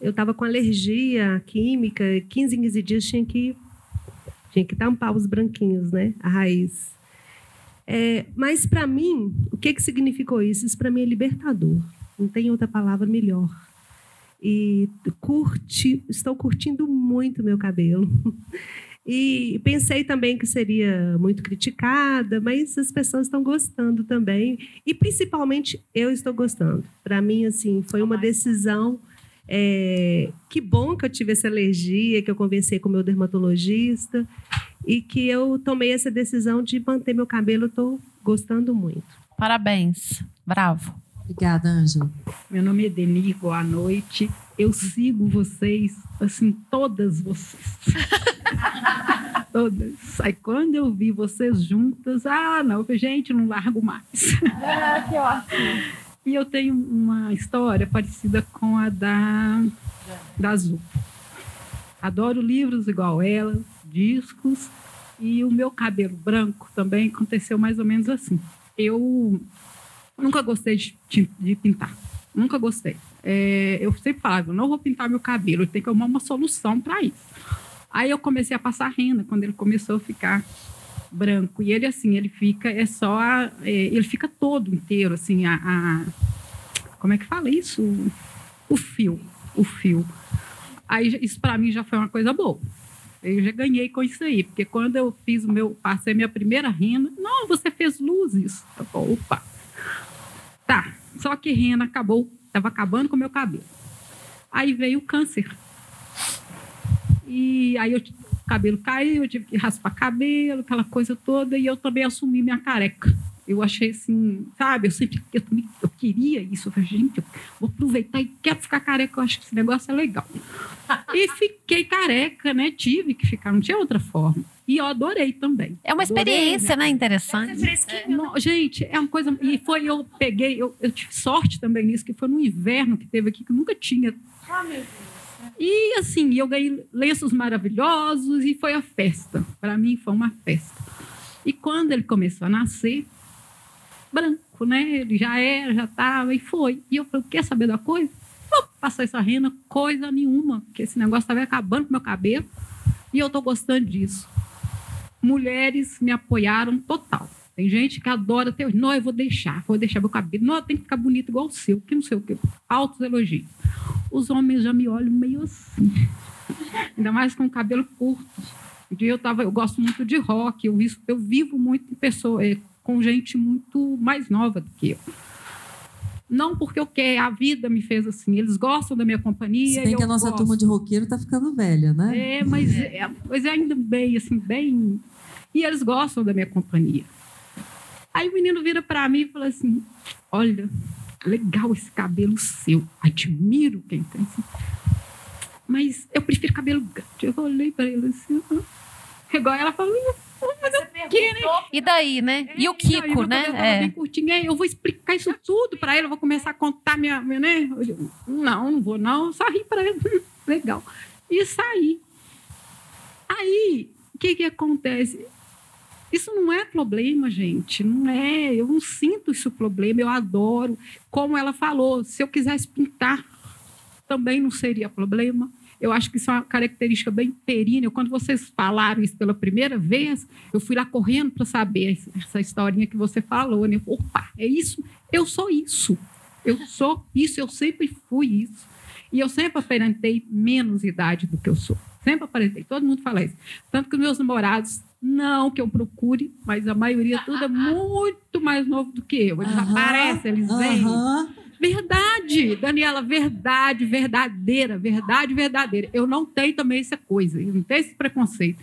Eu estava com alergia química, 15 em 15 dias tinha que, tinha que tampar os branquinhos, né? A raiz. É, mas para mim, o que, que significou isso? Isso para mim é libertador. Não tem outra palavra melhor. E curti, estou curtindo muito meu cabelo. E pensei também que seria muito criticada, mas as pessoas estão gostando também. E principalmente eu estou gostando. Para mim, assim, foi uma decisão. É, que bom que eu tive essa alergia, que eu conversei com o meu dermatologista e que eu tomei essa decisão de manter meu cabelo. Estou gostando muito. Parabéns. Bravo. Obrigada, Ângela. Meu nome é Deni, boa noite. Eu sigo vocês, assim, todas vocês. Todas. Aí quando eu vi vocês juntas, ah, não, gente, não largo mais. Ah, que ótimo. E eu tenho uma história parecida com a da, da Azul. Adoro livros igual ela, discos, e o meu cabelo branco também aconteceu mais ou menos assim. Eu nunca gostei de, de pintar, nunca gostei. É, eu sempre falava, não vou pintar meu cabelo, tenho que arrumar uma solução para isso. Aí eu comecei a passar renda quando ele começou a ficar branco. E ele, assim, ele fica, é só, a, é, ele fica todo inteiro, assim, a, a, Como é que fala isso? O fio, o fio. Aí isso para mim já foi uma coisa boa. Eu já ganhei com isso aí, porque quando eu fiz o meu, passei minha primeira renda, não, você fez luzes. Opa. Tá, só que renda acabou, estava acabando com o meu cabelo. Aí veio o câncer. E aí eu, o cabelo caiu, eu tive que raspar cabelo, aquela coisa toda, e eu também assumi minha careca. Eu achei assim, sabe? Eu sempre eu, eu queria isso. Eu falei, gente, eu vou aproveitar e quero ficar careca. Eu acho que esse negócio é legal. e fiquei careca, né? Tive que ficar, não tinha outra forma. E eu adorei também. É uma experiência, adorei, né? Interessante. É, não, gente, é uma coisa. E foi, eu peguei, eu, eu tive sorte também nisso, que foi no inverno que teve aqui, que nunca tinha. Ah, meu Deus. E assim, eu ganhei lenços maravilhosos e foi a festa. Para mim foi uma festa. E quando ele começou a nascer, branco, né? Ele já era, já estava e foi. E eu falei, quer saber da coisa? Vou passar essa renda, coisa nenhuma, que esse negócio estava acabando com meu cabelo. E eu estou gostando disso. Mulheres me apoiaram total. Tem gente que adora ter. Não, eu vou deixar, vou deixar meu cabelo. Não, tem que ficar bonito igual o seu, que não sei o quê. Altos elogios. Os homens já me olham meio assim. Ainda mais com o cabelo curto. Eu tava, eu gosto muito de rock, eu, eu vivo muito em pessoa, é, com gente muito mais nova do que eu. Não porque eu quero, a vida me fez assim. Eles gostam da minha companhia. Se bem que a nossa gosto. turma de roqueiro está ficando velha, né? É, mas é, mas é ainda bem, assim, bem. E eles gostam da minha companhia. Aí o menino vira para mim e fala assim: Olha, legal esse cabelo seu. Admiro quem tem. Assim. Mas eu prefiro cabelo grande. Eu olhei para ele assim. Igual ela falou: Né? E daí, né? E o Não, Kiko, né? É. bem curtinho. Eu vou explicar isso tudo para ele, eu vou começar a contar minha, minha né? Eu não, não vou não. Só ri para ele. Legal. E saí. Aí, o que que acontece? Isso não é problema, gente. Não é. Eu não sinto isso problema. Eu adoro. Como ela falou, se eu quisesse pintar, também não seria problema. Eu acho que isso é uma característica bem perínea. Quando vocês falaram isso pela primeira vez, eu fui lá correndo para saber essa- historinha que você falou. Né? Opa, é isso? Eu sou isso. Eu sou isso, eu sempre fui isso. E eu sempre aparentei menos idade do que eu sou. Sempre aparentei. Todo mundo fala isso. Tanto que os meus namorados, não que eu procure, mas a maioria tudo é muito mais novo do que eu. Eles aparecem, eles vêm. Verdade, Daniela, verdade, verdadeira, verdade, verdadeira. Eu não tenho também essa coisa, eu não tenho esse preconceito.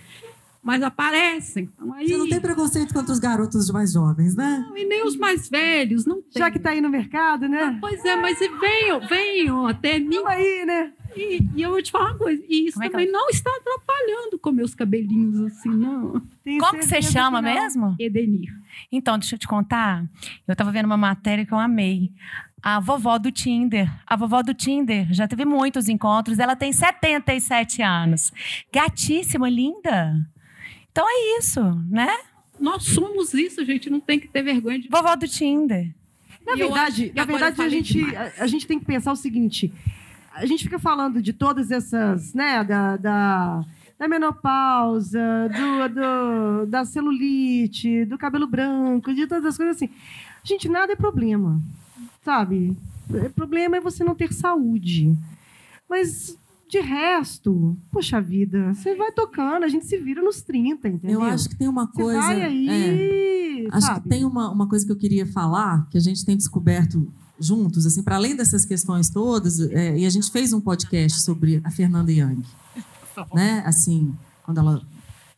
Mas aparecem. Então, aí, Você não tem preconceito contra os garotos mais jovens, né? Não, e nem os mais velhos, não tem. Já que tá aí no mercado, né? Pois é, mas venham, venham até mim. Tamo aí, né? E, e eu vou te falar uma coisa, e isso é também não está atrapalhando com meus cabelinhos assim, não. Tenho Como que você chama que mesmo? Edenir. Então, deixa eu te contar. Eu tava vendo uma matéria que eu amei. A vovó do Tinder. A vovó do Tinder já teve muitos encontros. Ela tem 77 anos. Gatíssima, linda. Então é isso, né? Nós somos isso, gente, não tem que ter vergonha de Vovó do Tinder. Na E verdade, na verdade a gente, a, a gente tem que pensar o seguinte: a gente fica falando de todas essas, né, da, da, da menopausa, do, do- da celulite, do cabelo branco, de todas as coisas assim. Gente, nada é problema, sabe? O problema é você não ter saúde. Mas de resto, poxa vida, você vai tocando, a gente se vira nos 30, entendeu? Eu acho que tem uma Você coisa. vai aí, é. Acho sabe? que tem uma, uma coisa que eu queria falar, que a gente tem descoberto juntos, assim, para além dessas questões todas, é, e a gente fez um podcast sobre a Fernanda Young, né? Assim, quando ela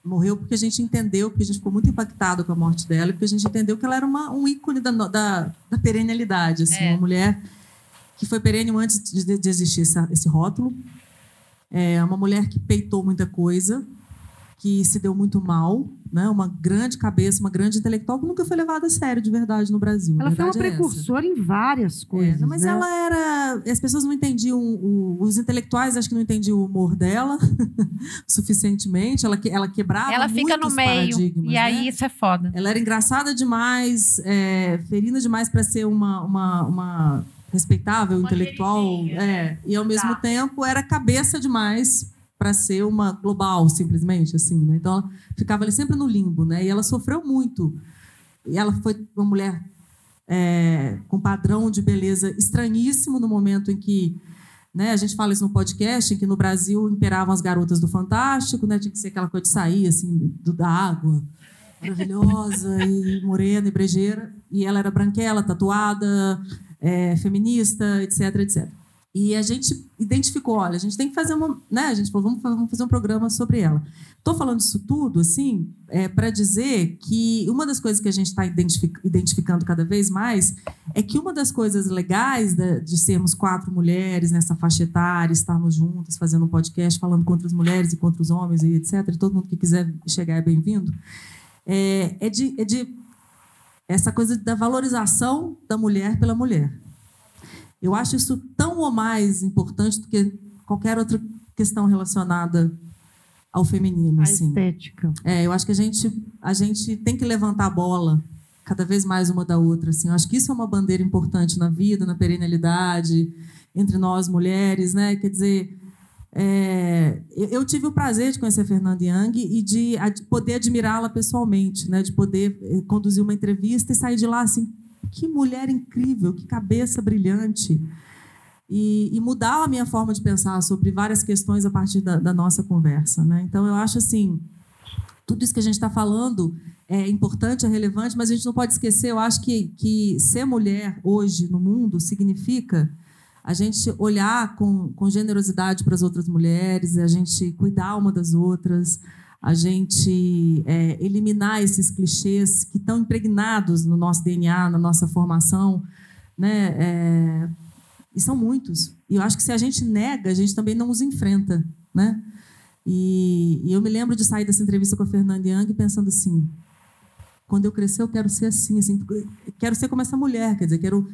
morreu, porque a gente entendeu, porque a gente ficou muito impactado com a morte dela, porque a gente entendeu que ela era uma, um ícone da, da, da perennialidade, assim, É. uma mulher que foi perene antes de, de existir essa- esse rótulo, é uma mulher que peitou muita coisa, que se deu muito mal, né? Uma grande cabeça, uma grande intelectual que nunca foi levada a sério de verdade no Brasil. Ela foi uma é precursora em várias É, coisas. não, mas né? ela era. As pessoas não entendiam. o- os intelectuais acho que não entendiam o humor dela suficientemente. Ela, que- ela quebrava. Ela fica no meio. paradigmas, E aí né? isso é foda. Ela era engraçada demais, é, ferina demais para ser uma, uma, uma respeitável intelectual. É, e ao mesmo tempo era cabeça demais para ser uma global, simplesmente assim. Né? Então ela ficava ali sempre no limbo, né? E ela sofreu muito. E ela foi uma mulher é, com padrão de beleza estranhíssimo no momento em que né, a gente fala isso no podcast, em que no Brasil imperavam as garotas do Fantástico, né, tinha que ser aquela coisa de sair assim, do, da água, maravilhosa e morena e brejeira, e ela era branquela, tatuada, é, feminista, etc, etc. E a gente identificou, olha, a gente tem que fazer uma, né? A gente falou, vamos, fa- vamos fazer um programa sobre ela. Estou falando isso tudo, assim, é, para dizer que uma das coisas que a gente está identificando cada vez mais é que uma das coisas legais da- de sermos quatro mulheres nessa faixa etária, estarmos juntas fazendo um podcast falando contra as mulheres e contra os homens e etc. E todo mundo que quiser chegar é bem-vindo. É, é de, é de essa coisa da valorização da mulher pela mulher. Eu acho isso tão ou mais importante do que qualquer outra questão relacionada ao feminino. A assim. estética. É, eu acho que a gente, a gente tem que levantar a bola cada vez mais uma da outra. Assim. Eu acho que isso é uma bandeira importante na vida, na perennialidade, entre nós mulheres. Né? Quer dizer, é, eu, tive o prazer de conhecer a Fernanda Young e de, ad- poder admirá-la pessoalmente, né? de poder eh, conduzir uma entrevista e sair de lá assim, que mulher incrível, que cabeça brilhante. E, e mudar a minha forma de pensar sobre várias questões a partir da, da nossa conversa. Né? Então, eu acho assim tudo isso que a gente está falando é importante, é relevante, mas a gente não pode esquecer, eu acho que, que ser mulher hoje no mundo significa a gente olhar com, com generosidade para as outras mulheres, a gente cuidar uma das outras, a gente é, eliminar esses clichês que estão impregnados no nosso DNA, na nossa formação, né? É, e são muitos. E eu acho que se a gente nega, a gente também não os enfrenta, né? E, e eu me lembro de sair dessa entrevista com a Fernanda Young pensando assim: quando eu crescer, eu quero ser assim, assim, quero ser como essa mulher, quer dizer, quero,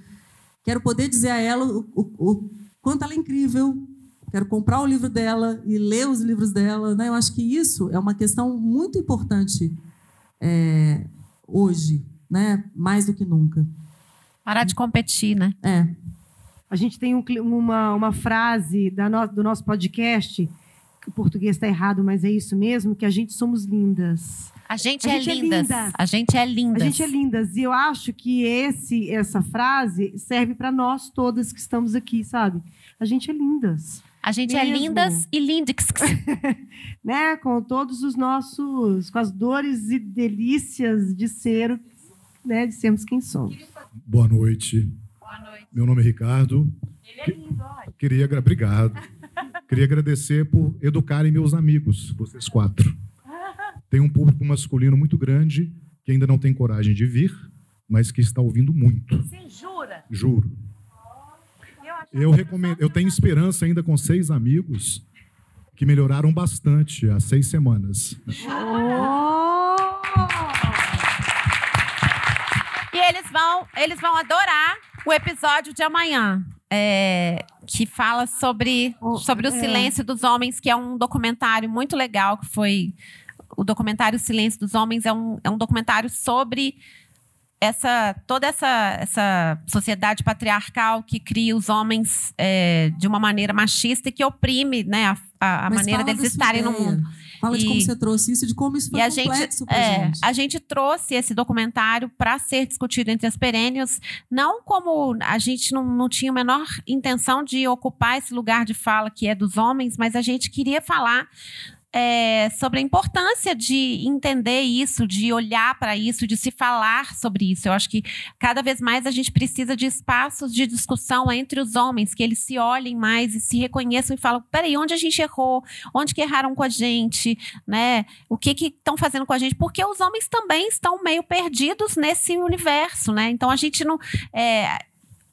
quero poder dizer a ela o, o, o quanto ela é incrível, quero comprar o livro dela e ler os livros dela. Né? Eu acho que isso é uma questão muito importante é, hoje, né? mais do que nunca. Parar de competir, né? É. A gente tem um, uma, uma frase da no, do nosso podcast, que o português está errado, mas é isso mesmo, que a gente somos lindas. A gente, a é, gente lindas. é lindas. A gente é lindas. A gente é lindas. E eu acho que esse, essa frase serve para nós todas que estamos aqui, sabe? A gente é lindas. A gente é Mesmo. é lindas e lindix. né? Com todos os nossos, com as dores e delícias de ser, né? De sermos quem somos. Boa noite. Boa noite. Meu nome é Ricardo. Ele é lindo, olha. Queria, obrigado. Queria agradecer por educarem meus amigos, vocês quatro. Tem um público masculino muito grande que ainda não tem coragem de vir, mas que está ouvindo muito. Você jura? Juro. Eu recomendo, eu tenho esperança ainda com seis amigos que melhoraram bastante há seis semanas. Oh! E eles vão, eles vão adorar o episódio de amanhã. É, que fala sobre, sobre o é. silêncio dos homens, que é um documentário muito legal, que foi. O documentário Silêncio dos Homens é um, é um documentário sobre essa toda essa, essa sociedade patriarcal que cria os homens é, de uma maneira machista e que oprime né, a, a, a maneira deles estarem ideia. no mundo. Fala e, de como você trouxe isso, de como isso foi e a complexo gente, é, gente. A gente trouxe esse documentário para ser discutido entre as perênios, não como a gente não, não tinha a menor intenção de ocupar esse lugar de fala que é dos homens, mas a gente queria falar é, sobre a importância de entender isso, de olhar para isso, de se falar sobre isso. Eu acho que cada vez mais a gente precisa de espaços de discussão entre os homens, que eles se olhem mais e se reconheçam e falam: peraí, onde a gente errou? Onde que erraram com a gente? Né? O que estão fazendo com a gente? Porque os homens também estão meio perdidos nesse universo, né? Então a gente não. É,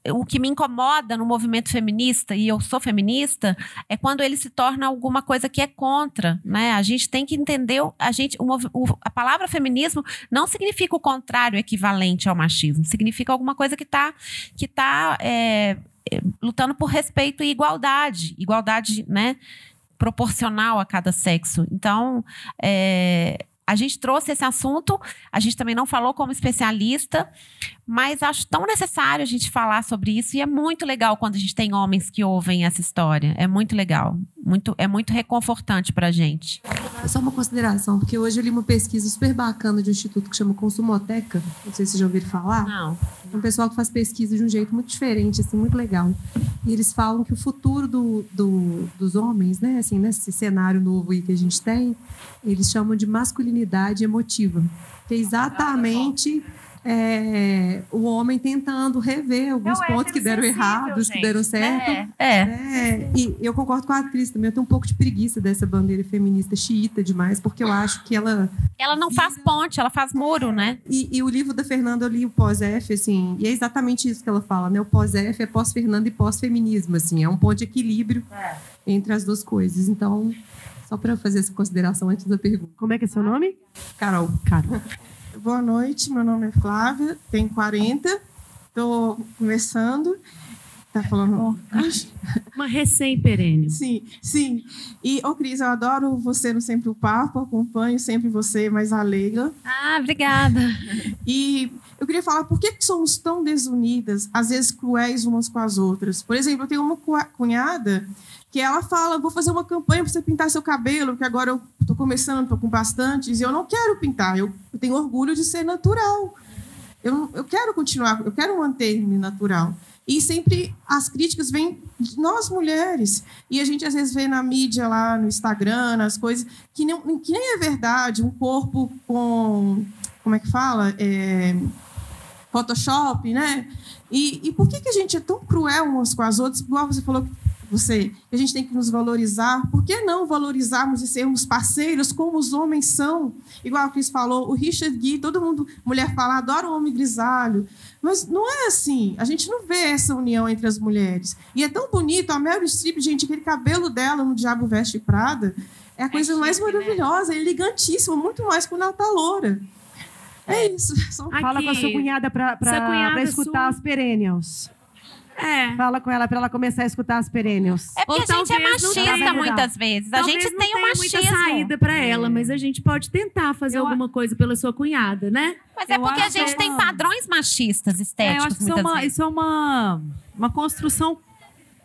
o que me incomoda no movimento feminista, e eu sou feminista, é quando ele se torna alguma coisa que é contra. Né? A gente tem que entender, a, gente, o, o, a palavra feminismo não significa o contrário equivalente ao machismo, significa alguma coisa que está que tá, é, é, lutando por respeito e igualdade, igualdade né, proporcional a cada sexo. Então, é, a gente trouxe esse assunto, a gente também não falou como especialista, mas acho tão necessário a gente falar sobre isso e é muito legal quando a gente tem homens que ouvem essa história. É muito legal, muito, é muito reconfortante para a gente. É só uma consideração, porque hoje eu li uma pesquisa super bacana de um instituto que chama Consumoteca, não sei se vocês já ouviram falar. Não. É um pessoal que faz pesquisa de um jeito muito diferente, assim, muito legal. E eles falam que o futuro do, do, dos homens, né, assim, nesse cenário novo aí que a gente tem, eles chamam de masculinidade emotiva, que é exatamente é, o homem tentando rever alguns Não, pontos é que deram errados, gente. que deram certo. É. é. é. E eu concordo com a atriz também. Eu tenho um pouco de preguiça dessa bandeira feminista xiita demais, porque eu acho que ela. Ela não faz ponte, ela faz muro, né? E, e o livro da Fernanda, eu li o pós-F, assim, e é exatamente isso que ela fala, né? O pós-F é pós-Fernanda e pós-feminismo, assim, é um ponto de equilíbrio é. entre as duas coisas. Então, só para fazer essa consideração antes da pergunta. Como é que é seu nome? Carol. Carol. Boa noite, meu nome é Flávia, tenho 40, estou começando. Tá falando. Uma recém-perênio. Sim, sim. E, ô Cris, eu adoro você no Sempre o Papo, acompanho sempre você, mais alegre. Ah, obrigada. E eu queria falar por que, que somos tão desunidas, às vezes cruéis umas com as outras. Por exemplo, eu tenho uma cunhada que ela fala: vou fazer uma campanha para você pintar seu cabelo, porque agora eu estou começando, com bastantes, e eu não quero pintar, eu, tenho orgulho de ser natural. Eu, eu quero continuar, eu quero manter-me natural. E sempre as críticas vêm de nós mulheres. E a gente às vezes vê na mídia lá, no Instagram, nas coisas, que, não, que nem é verdade. Um corpo com. Como é que fala? É, Photoshop, né? E, e por que, que a gente é tão cruel umas com as outras? Igual você falou você, que a gente tem que nos valorizar. Por que não valorizarmos e sermos parceiros como os homens são? Igual a Cris falou, o Richard Gere, todo mundo, mulher fala, adora o homem grisalho. Mas não é assim. A gente não vê essa união entre as mulheres. E é tão bonito, a Meryl Streep, gente, aquele cabelo dela no Diabo Veste Prada, é a coisa mais né? maravilhosa, é elegantíssimo, muito mais que o Natal Loura. É isso. Só- Fala com a sua cunhada para escutar sua- as perennials. É. Fala com ela para ela começar a escutar as perennials. É porque a gente é machista muitas vezes. A Talvez gente não tem um machismo. muita saída para ela, mas a gente pode tentar fazer alguma coisa pela sua cunhada, né? Mas é Eu porque a gente que- tem padrões machistas É, eu estéticos acho que isso é, uma, vezes. isso é uma, uma construção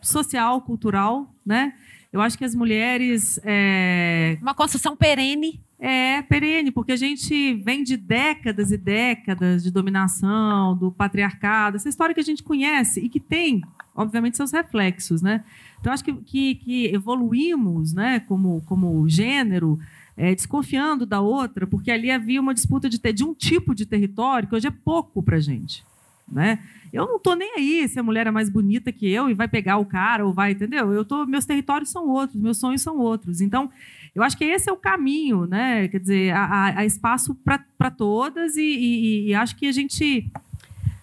social, cultural, né? Eu acho que as mulheres. É... Uma construção perene. É, perene, porque a gente vem de décadas e décadas de dominação, do patriarcado, essa história que a gente conhece e que tem, obviamente, seus reflexos, né? Então, acho que, que, que evoluímos, né, como, como gênero, é, desconfiando da outra, porque ali havia uma disputa de, ter, de um tipo de território que hoje é pouco para gente, né? Eu não tô nem aí se a mulher é mais bonita que eu e vai pegar o cara ou vai, entendeu? Eu tô, meus territórios são outros, meus sonhos são outros. Então, eu acho que esse é o caminho, né? Quer dizer, há, há- espaço para todas e, e- e acho que a gente,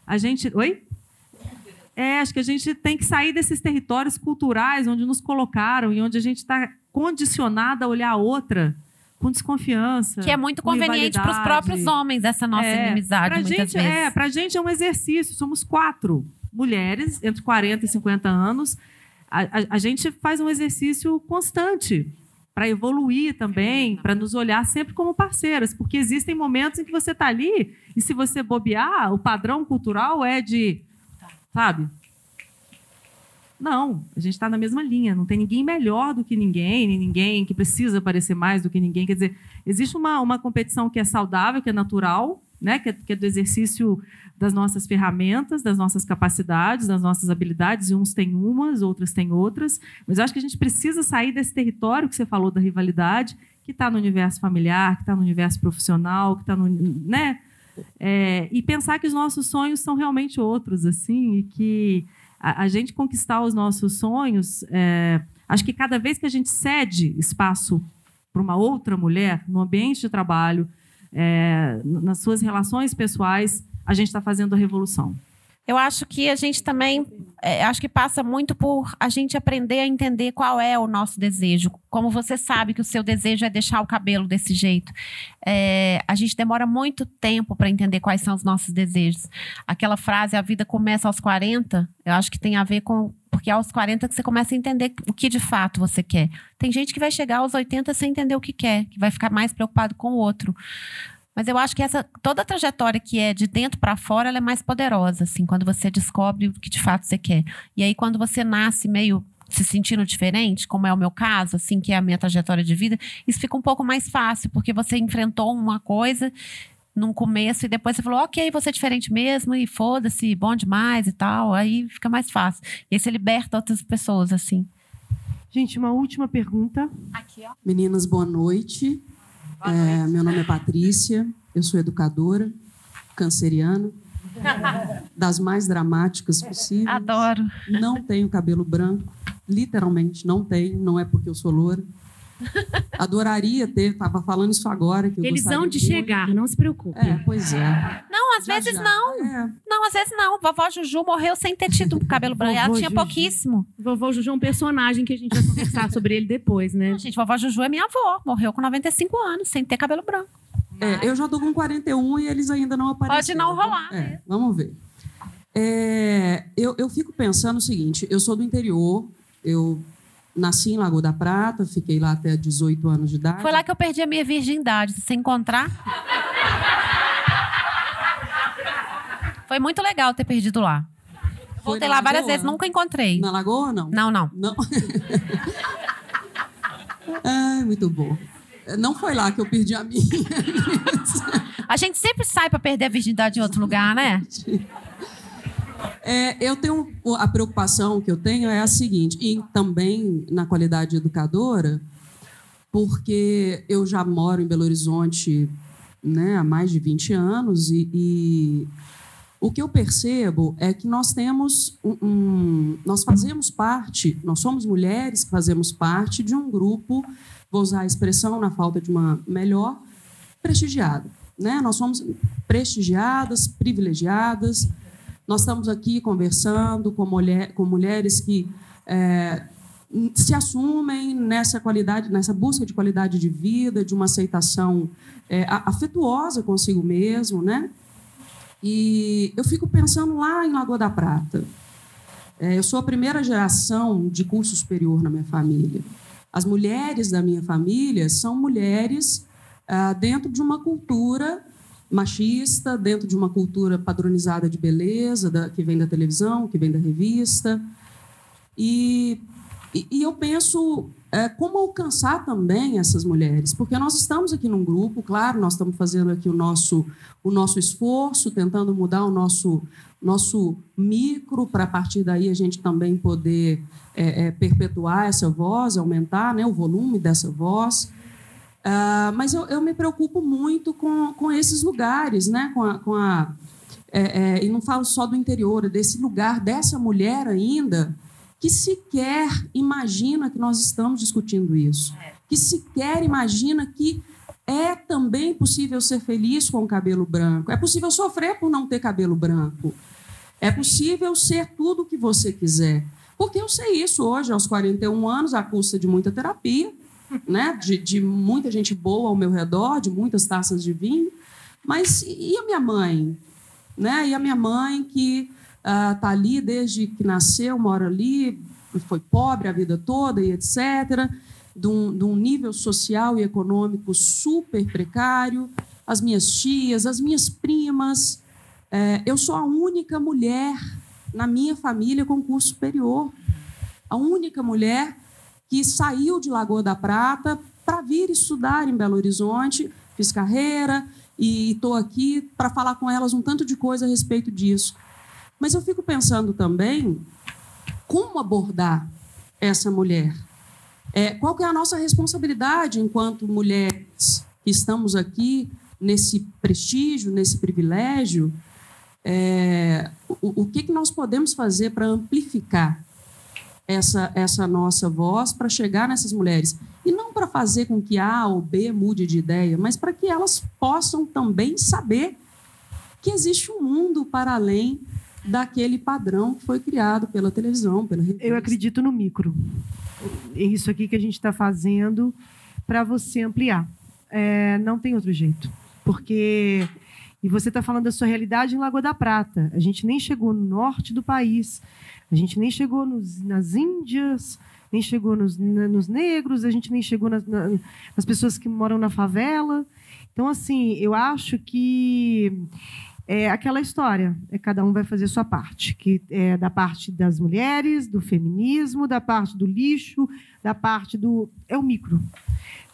a gente, oi? É, acho que a gente tem que sair desses territórios culturais onde nos colocaram e onde a gente está condicionada a olhar a outra com desconfiança. Que é muito conveniente para os próprios homens, essa nossa É, inimizade, muitas gente, vezes. É, pra gente é um exercício. Somos quatro mulheres, entre 40 e 50 anos. A, a- a gente faz um exercício constante para evoluir também, para nos olhar sempre como parceiras, porque existem momentos em que você está ali e se você bobear, o padrão cultural é de, sabe? Não, a gente está na mesma linha. Não tem ninguém melhor do que ninguém, nem ninguém que precisa parecer mais do que ninguém. Quer dizer, existe uma, uma competição que é saudável, que é natural, né? que, é, que é do exercício das nossas ferramentas, das nossas capacidades, das nossas habilidades. E uns têm umas, outras têm outras. Mas eu acho que a gente precisa sair desse território que você falou da rivalidade, que está no universo familiar, que está no universo profissional, que está no. Né? É, e pensar que os nossos sonhos são realmente outros, assim, e que a, a gente conquistar os nossos sonhos, é, acho que cada vez que a gente cede espaço para uma outra mulher no ambiente de trabalho, é, nas suas relações pessoais, a gente está fazendo a revolução. Eu acho que a gente também, é, acho que passa muito por a gente aprender a entender qual é o nosso desejo. Como você sabe que o seu desejo é deixar o cabelo desse jeito, é, a gente demora muito tempo para entender quais são os nossos desejos. Aquela frase, a vida começa aos 40, eu acho que tem a ver com. Porque é aos 40 que você começa a entender o que de fato você quer. Tem gente que vai chegar aos 80 sem entender o que quer, que vai ficar mais preocupado com o outro. Mas eu acho que essa toda a trajetória que é de dentro para fora, ela é mais poderosa, assim, quando você descobre o que de fato você quer. E aí quando você nasce meio se sentindo diferente, como é o meu caso, assim, que é a minha trajetória de vida, isso fica um pouco mais fácil, porque você enfrentou uma coisa num começo e depois você falou, ok, você é diferente mesmo e foda-se, bom demais e tal, aí fica mais fácil. E aí você liberta outras pessoas, assim. Gente, uma última pergunta. Aqui, ó. Meninas, boa noite. É, meu nome é Patrícia, eu sou educadora, canceriana, das mais dramáticas possíveis. Adoro. Não tenho cabelo branco, literalmente não tenho, não é porque eu sou loura. Adoraria ter, estava falando isso agora. Que eu Eles vão de chegar, não se preocupe. É, pois é. Não, às Já, vezes já. não. Não, às vezes não. Vovó Juju morreu sem ter tido cabelo branco. Ela tinha Juju. pouquíssimo. Vovó Juju é um personagem que a gente vai conversar sobre ele depois, né? Gente, vovó Juju é minha avó. Morreu com 95 anos, sem ter cabelo branco. É, eu já tô com 41 e eles ainda não apareceram. Pode não rolar. É, vamos ver. É, eu, eu fico pensando o seguinte: eu sou do interior, eu nasci em Lagoa da Prata, fiquei lá até 18 anos de idade. Foi lá que eu perdi a minha virgindade. Se você encontrar. Foi muito legal ter perdido lá. Foi Voltei lá várias Lagoa? vezes, nunca encontrei. Na Lagoa não? Não, não. Não. Ai, muito bom. Não foi lá que eu perdi a minha. A gente sempre sai pra perder a virgindade em outro lugar, né? É, eu tenho a preocupação que eu tenho é a seguinte, e também na qualidade educadora, porque eu já moro em Belo Horizonte né, há mais de 20 anos e, e o que eu percebo é que nós temos um, um, nós fazemos parte, nós somos mulheres que fazemos parte de um grupo, vou usar a expressão na falta de uma melhor, prestigiado. Né? Nós somos prestigiadas, privilegiadas. Nós estamos aqui conversando com, mulher, com mulheres que é, se assumem nessa qualidade, nessa busca de qualidade de vida, de uma aceitação é, afetuosa consigo mesmo, né? E eu fico pensando lá em Lagoa da Prata. É, eu sou a primeira geração de curso superior na minha família. As mulheres da minha família são mulheres ah, dentro de uma cultura machista, dentro de uma cultura padronizada de beleza, da, que vem da televisão, que vem da revista. E, e, e eu penso é, como alcançar também essas mulheres, porque nós estamos aqui num grupo, claro, nós estamos fazendo aqui o nosso, o nosso esforço, tentando mudar o nosso, nosso micro, para a partir daí a gente também poder é, é, perpetuar essa voz, aumentar né, o volume dessa voz. Uh, mas eu, eu, me preocupo muito com, com esses lugares, né? com a, com a é, é, e não falo só do interior, é desse lugar, dessa mulher ainda, que sequer imagina que nós estamos discutindo isso, que sequer imagina que é também possível ser feliz com o cabelo branco, é possível sofrer por não ter cabelo branco, é possível ser tudo o que você quiser. Porque eu sei isso hoje, aos 41 anos, à custa de muita terapia, né? de, de muita gente boa ao meu redor, de muitas taças de vinho. Mas e a minha mãe? Né? E a minha mãe que está uh, ali desde que nasceu, mora ali, foi pobre a vida toda e etc., de um, de um nível social e econômico super precário. As minhas tias, as minhas primas. É, eu sou a única mulher na minha família com curso superior. A única mulher que saiu de Lagoa da Prata para vir estudar em Belo Horizonte. Fiz carreira e estou aqui para falar com elas um tanto de coisa a respeito disso. Mas eu fico pensando também como abordar essa mulher. É, qual que é a nossa responsabilidade enquanto mulheres que estamos aqui nesse prestígio, nesse privilégio? É, o, o que, que nós podemos fazer para amplificar essa, essa nossa voz para chegar nessas mulheres? E não para fazer com que A ou B mude de ideia, mas para que elas possam também saber que existe um mundo para além daquele padrão que foi criado pela televisão, pela revista. Eu acredito no micro. É isso aqui que a gente está fazendo para você ampliar. É, não tem outro jeito. Porque. E você está falando da sua realidade em Lagoa da Prata. A gente nem chegou no norte do país, a gente nem chegou nos, nas Índias, nem chegou nos, na, nos negros, a gente nem chegou nas, na, nas pessoas que moram na favela. Então, assim, eu acho que é aquela história, é cada um vai fazer sua parte, que é da parte das mulheres, do feminismo, da parte do lixo, da parte do é o micro,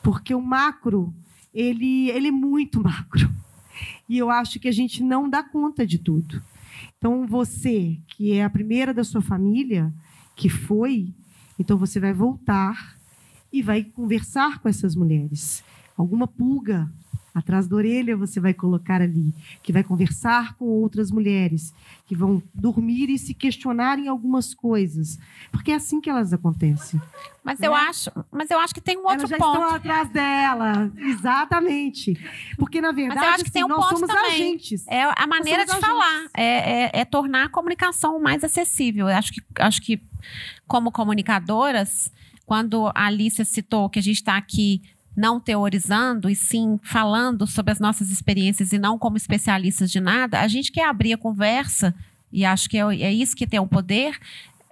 porque o macro ele ele é muito macro e eu acho que a gente não dá conta de tudo. Então você que é a primeira da sua família que foi, então você vai voltar e vai conversar com essas mulheres. Alguma pulga Atrás da orelha você vai colocar ali, que vai conversar com outras mulheres, que vão dormir e se questionar em algumas coisas, porque é assim que elas acontecem. Mas eu né? acho, mas eu acho que tem um outro elas já ponto. estão atrás dela, exatamente. Porque na verdade mas eu acho que assim, tem um nós ponto somos também. agentes. É a maneira de somos falar, é, é, é tornar a comunicação mais acessível. Eu acho que, acho que como comunicadoras, quando a Alicia citou que a gente está aqui não teorizando e sim falando sobre as nossas experiências e não como especialistas de nada, a gente quer abrir a conversa, e acho que é, é isso que tem o poder,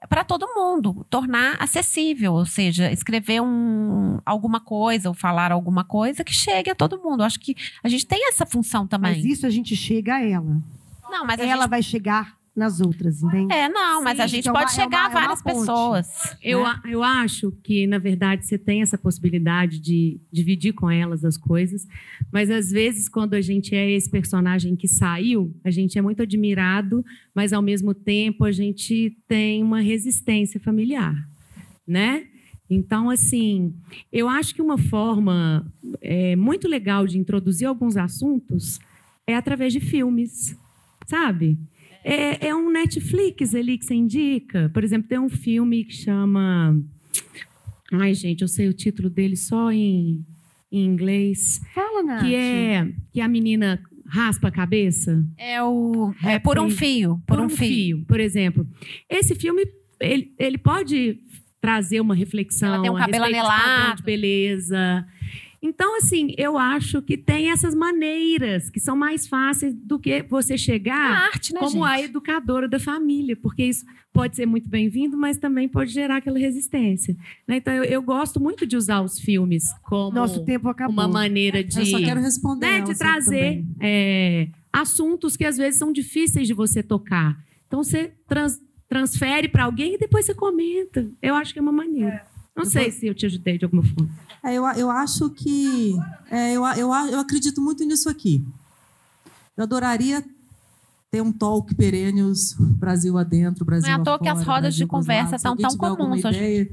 para todo mundo, tornar acessível, ou seja, escrever um, alguma coisa ou falar alguma coisa que chegue a todo mundo. Acho que a gente tem essa função também. Mas isso a gente chega a ela. Não, mas ela gente... vai chegar nas outras, entende? É, não, mas a gente Então, pode é uma- chegar é a uma várias ponte. pessoas. Eu, né? a- eu acho que, na verdade, você tem essa possibilidade de dividir com elas as coisas, mas às vezes, quando a gente é esse personagem que saiu, a gente é muito admirado, mas ao mesmo tempo a gente tem uma resistência familiar, né? Então, assim, eu acho que uma forma é, muito legal de introduzir alguns assuntos é através de filmes, sabe? É, é um Netflix ali que você indica. Por exemplo, tem um filme que chama. Ai, gente, eu sei o título dele só em, em inglês. Fala, Nath. Que é que a menina raspa a cabeça. É o. É por um fio. Por, um, fio. Por exemplo. Esse filme, ele, ele pode trazer uma reflexão. Ela tem um cabelo anelado. de beleza. Então, assim, eu acho que tem essas maneiras que são mais fáceis do que você chegar É arte, né, como a gente? educadora da família, porque isso pode ser muito bem-vindo, mas também pode gerar aquela resistência. né? Então, eu, eu gosto muito de usar os filmes como Nosso tempo acabou. uma maneira de, Eu só quero responder né, de trazer é, assuntos que às vezes são difíceis de você tocar. Então, você trans- transfere para alguém e depois você comenta. Eu acho que é uma maneira. Não Eu sei vou- se eu te ajudei de alguma forma. É, eu, eu acho que. é, eu, eu, eu acredito muito nisso aqui. Eu adoraria ter um talk perênios Brasil adentro, Brasil Não é à toa afora, que as rodas Brasil de conversa são tão comuns hoje. ideia,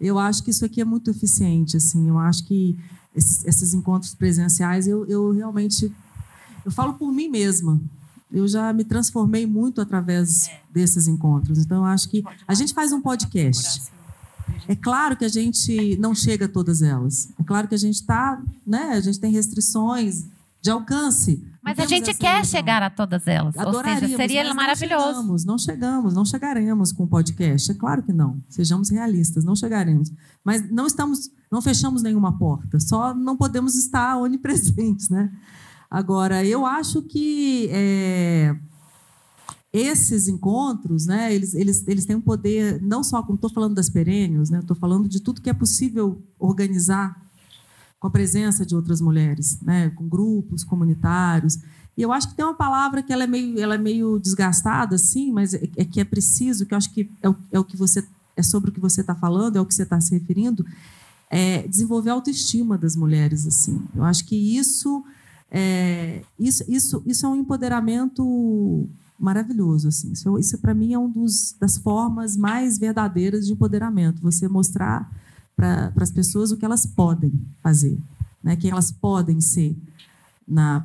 Eu acho que isso aqui é muito eficiente. Assim, eu acho que esses, esses encontros presenciais, eu, eu realmente. Eu falo por mim mesma. Eu já me transformei muito através desses encontros. Então, eu acho que a gente faz um podcast. É claro que a gente não chega a todas elas. É claro que a gente está, né? A gente tem restrições de alcance. Mas a gente quer ilusão. chegar a todas elas. Ou Adoraríamos, seja, seria maravilhoso. Não chegamos, não chegamos, não chegaremos com o podcast. É claro que não. Sejamos realistas, não chegaremos. Mas não estamos, não fechamos nenhuma porta. Só não podemos estar onipresentes, né? Agora, eu acho que é, esses encontros, né, eles, eles, eles têm um poder, não só, como estou falando das perênios, né, estou falando de tudo que é possível organizar com a presença de outras mulheres, né, com grupos comunitários. E eu acho que tem uma palavra que ela é meio, ela é meio desgastada, assim, mas é, é que é preciso, que eu acho que é o, é o que você é sobre o que você está falando, é o que você está se referindo, é desenvolver a autoestima das mulheres, assim. Eu acho que isso é, isso, isso, isso é um empoderamento maravilhoso, assim. Isso, isso para mim é um dos das formas mais verdadeiras de empoderamento. Você mostrar para as pessoas o que elas podem fazer, né? Quem elas podem ser na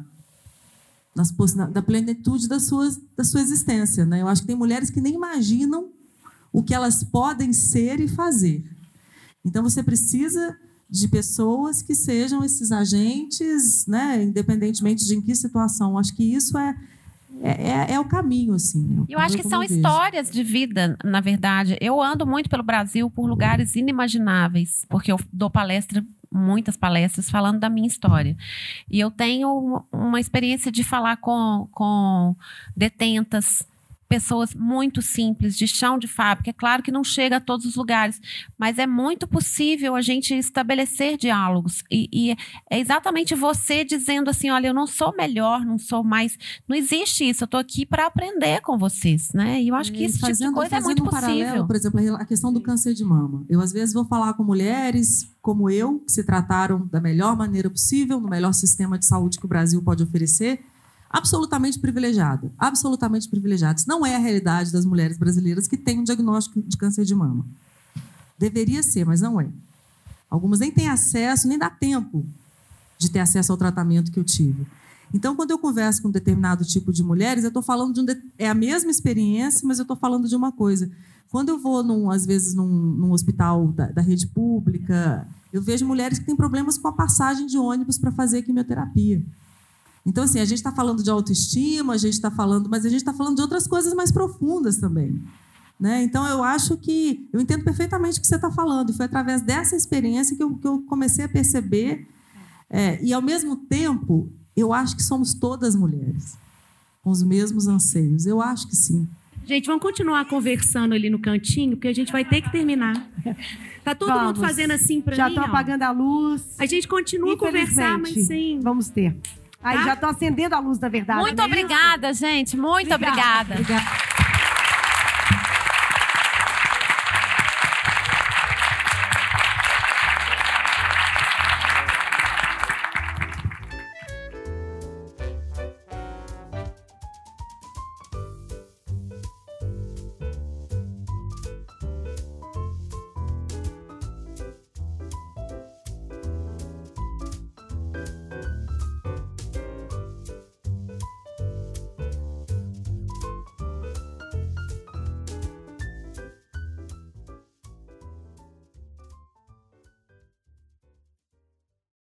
nas, na, da plenitude da sua, da sua existência. Né? Eu acho que tem mulheres que nem imaginam o que elas podem ser e fazer. Então, você precisa de pessoas que sejam esses agentes, né? independentemente de em que situação. Acho que isso é, é, é, é o caminho. Assim, Eu acho que são vejo. histórias de vida, na verdade. Eu ando muito pelo Brasil por lugares inimagináveis, porque eu dou palestra, muitas palestras, falando da minha história. E eu tenho uma experiência de falar com, com detentas, pessoas muito simples, de chão de fábrica. É claro que não chega a todos os lugares, mas é muito possível a gente estabelecer diálogos. E, e é exatamente você dizendo assim: olha, eu não sou melhor, não sou mais. Não existe isso, eu estou aqui para aprender com vocês, né? E eu acho que esse tipo de coisa é muito um paralelo, possível. por exemplo, a questão do câncer de mama. Eu, às vezes, vou falar com mulheres como eu, que se trataram da melhor maneira possível, no melhor sistema de saúde que o Brasil pode oferecer, absolutamente privilegiado. Absolutamente privilegiado. Isso não é a realidade das mulheres brasileiras que têm um diagnóstico de câncer de mama. Deveria ser, mas não é. Algumas nem têm acesso, nem dá tempo de ter acesso ao tratamento que eu tive. Então, quando eu converso com um determinado tipo de mulheres, eu estou falando de um de... é a mesma experiência, mas eu estou falando de uma coisa. Quando eu vou, num, às vezes, num, num hospital da, da, rede pública, eu vejo mulheres que têm problemas com a passagem de ônibus para fazer quimioterapia. Então, assim, a gente está falando de autoestima, a gente está falando, mas a gente está falando de outras coisas mais profundas também. Né? Então, eu acho que eu entendo perfeitamente o que você está falando. E foi através dessa experiência que eu, que eu comecei a perceber. É, e, ao mesmo tempo, eu acho que somos todas mulheres, com os mesmos anseios. Eu acho que sim. Gente, vamos continuar conversando ali no cantinho, porque a gente vai ter que terminar. Tá todo Vamos. mundo fazendo assim para Já mim. tô ó. apagando a luz. A gente continua a conversar, mas sem. Vamos ter. Aí Tá? já tô acendendo a luz, na verdade. Muito é obrigada, gente. Muito obrigada. Obrigada.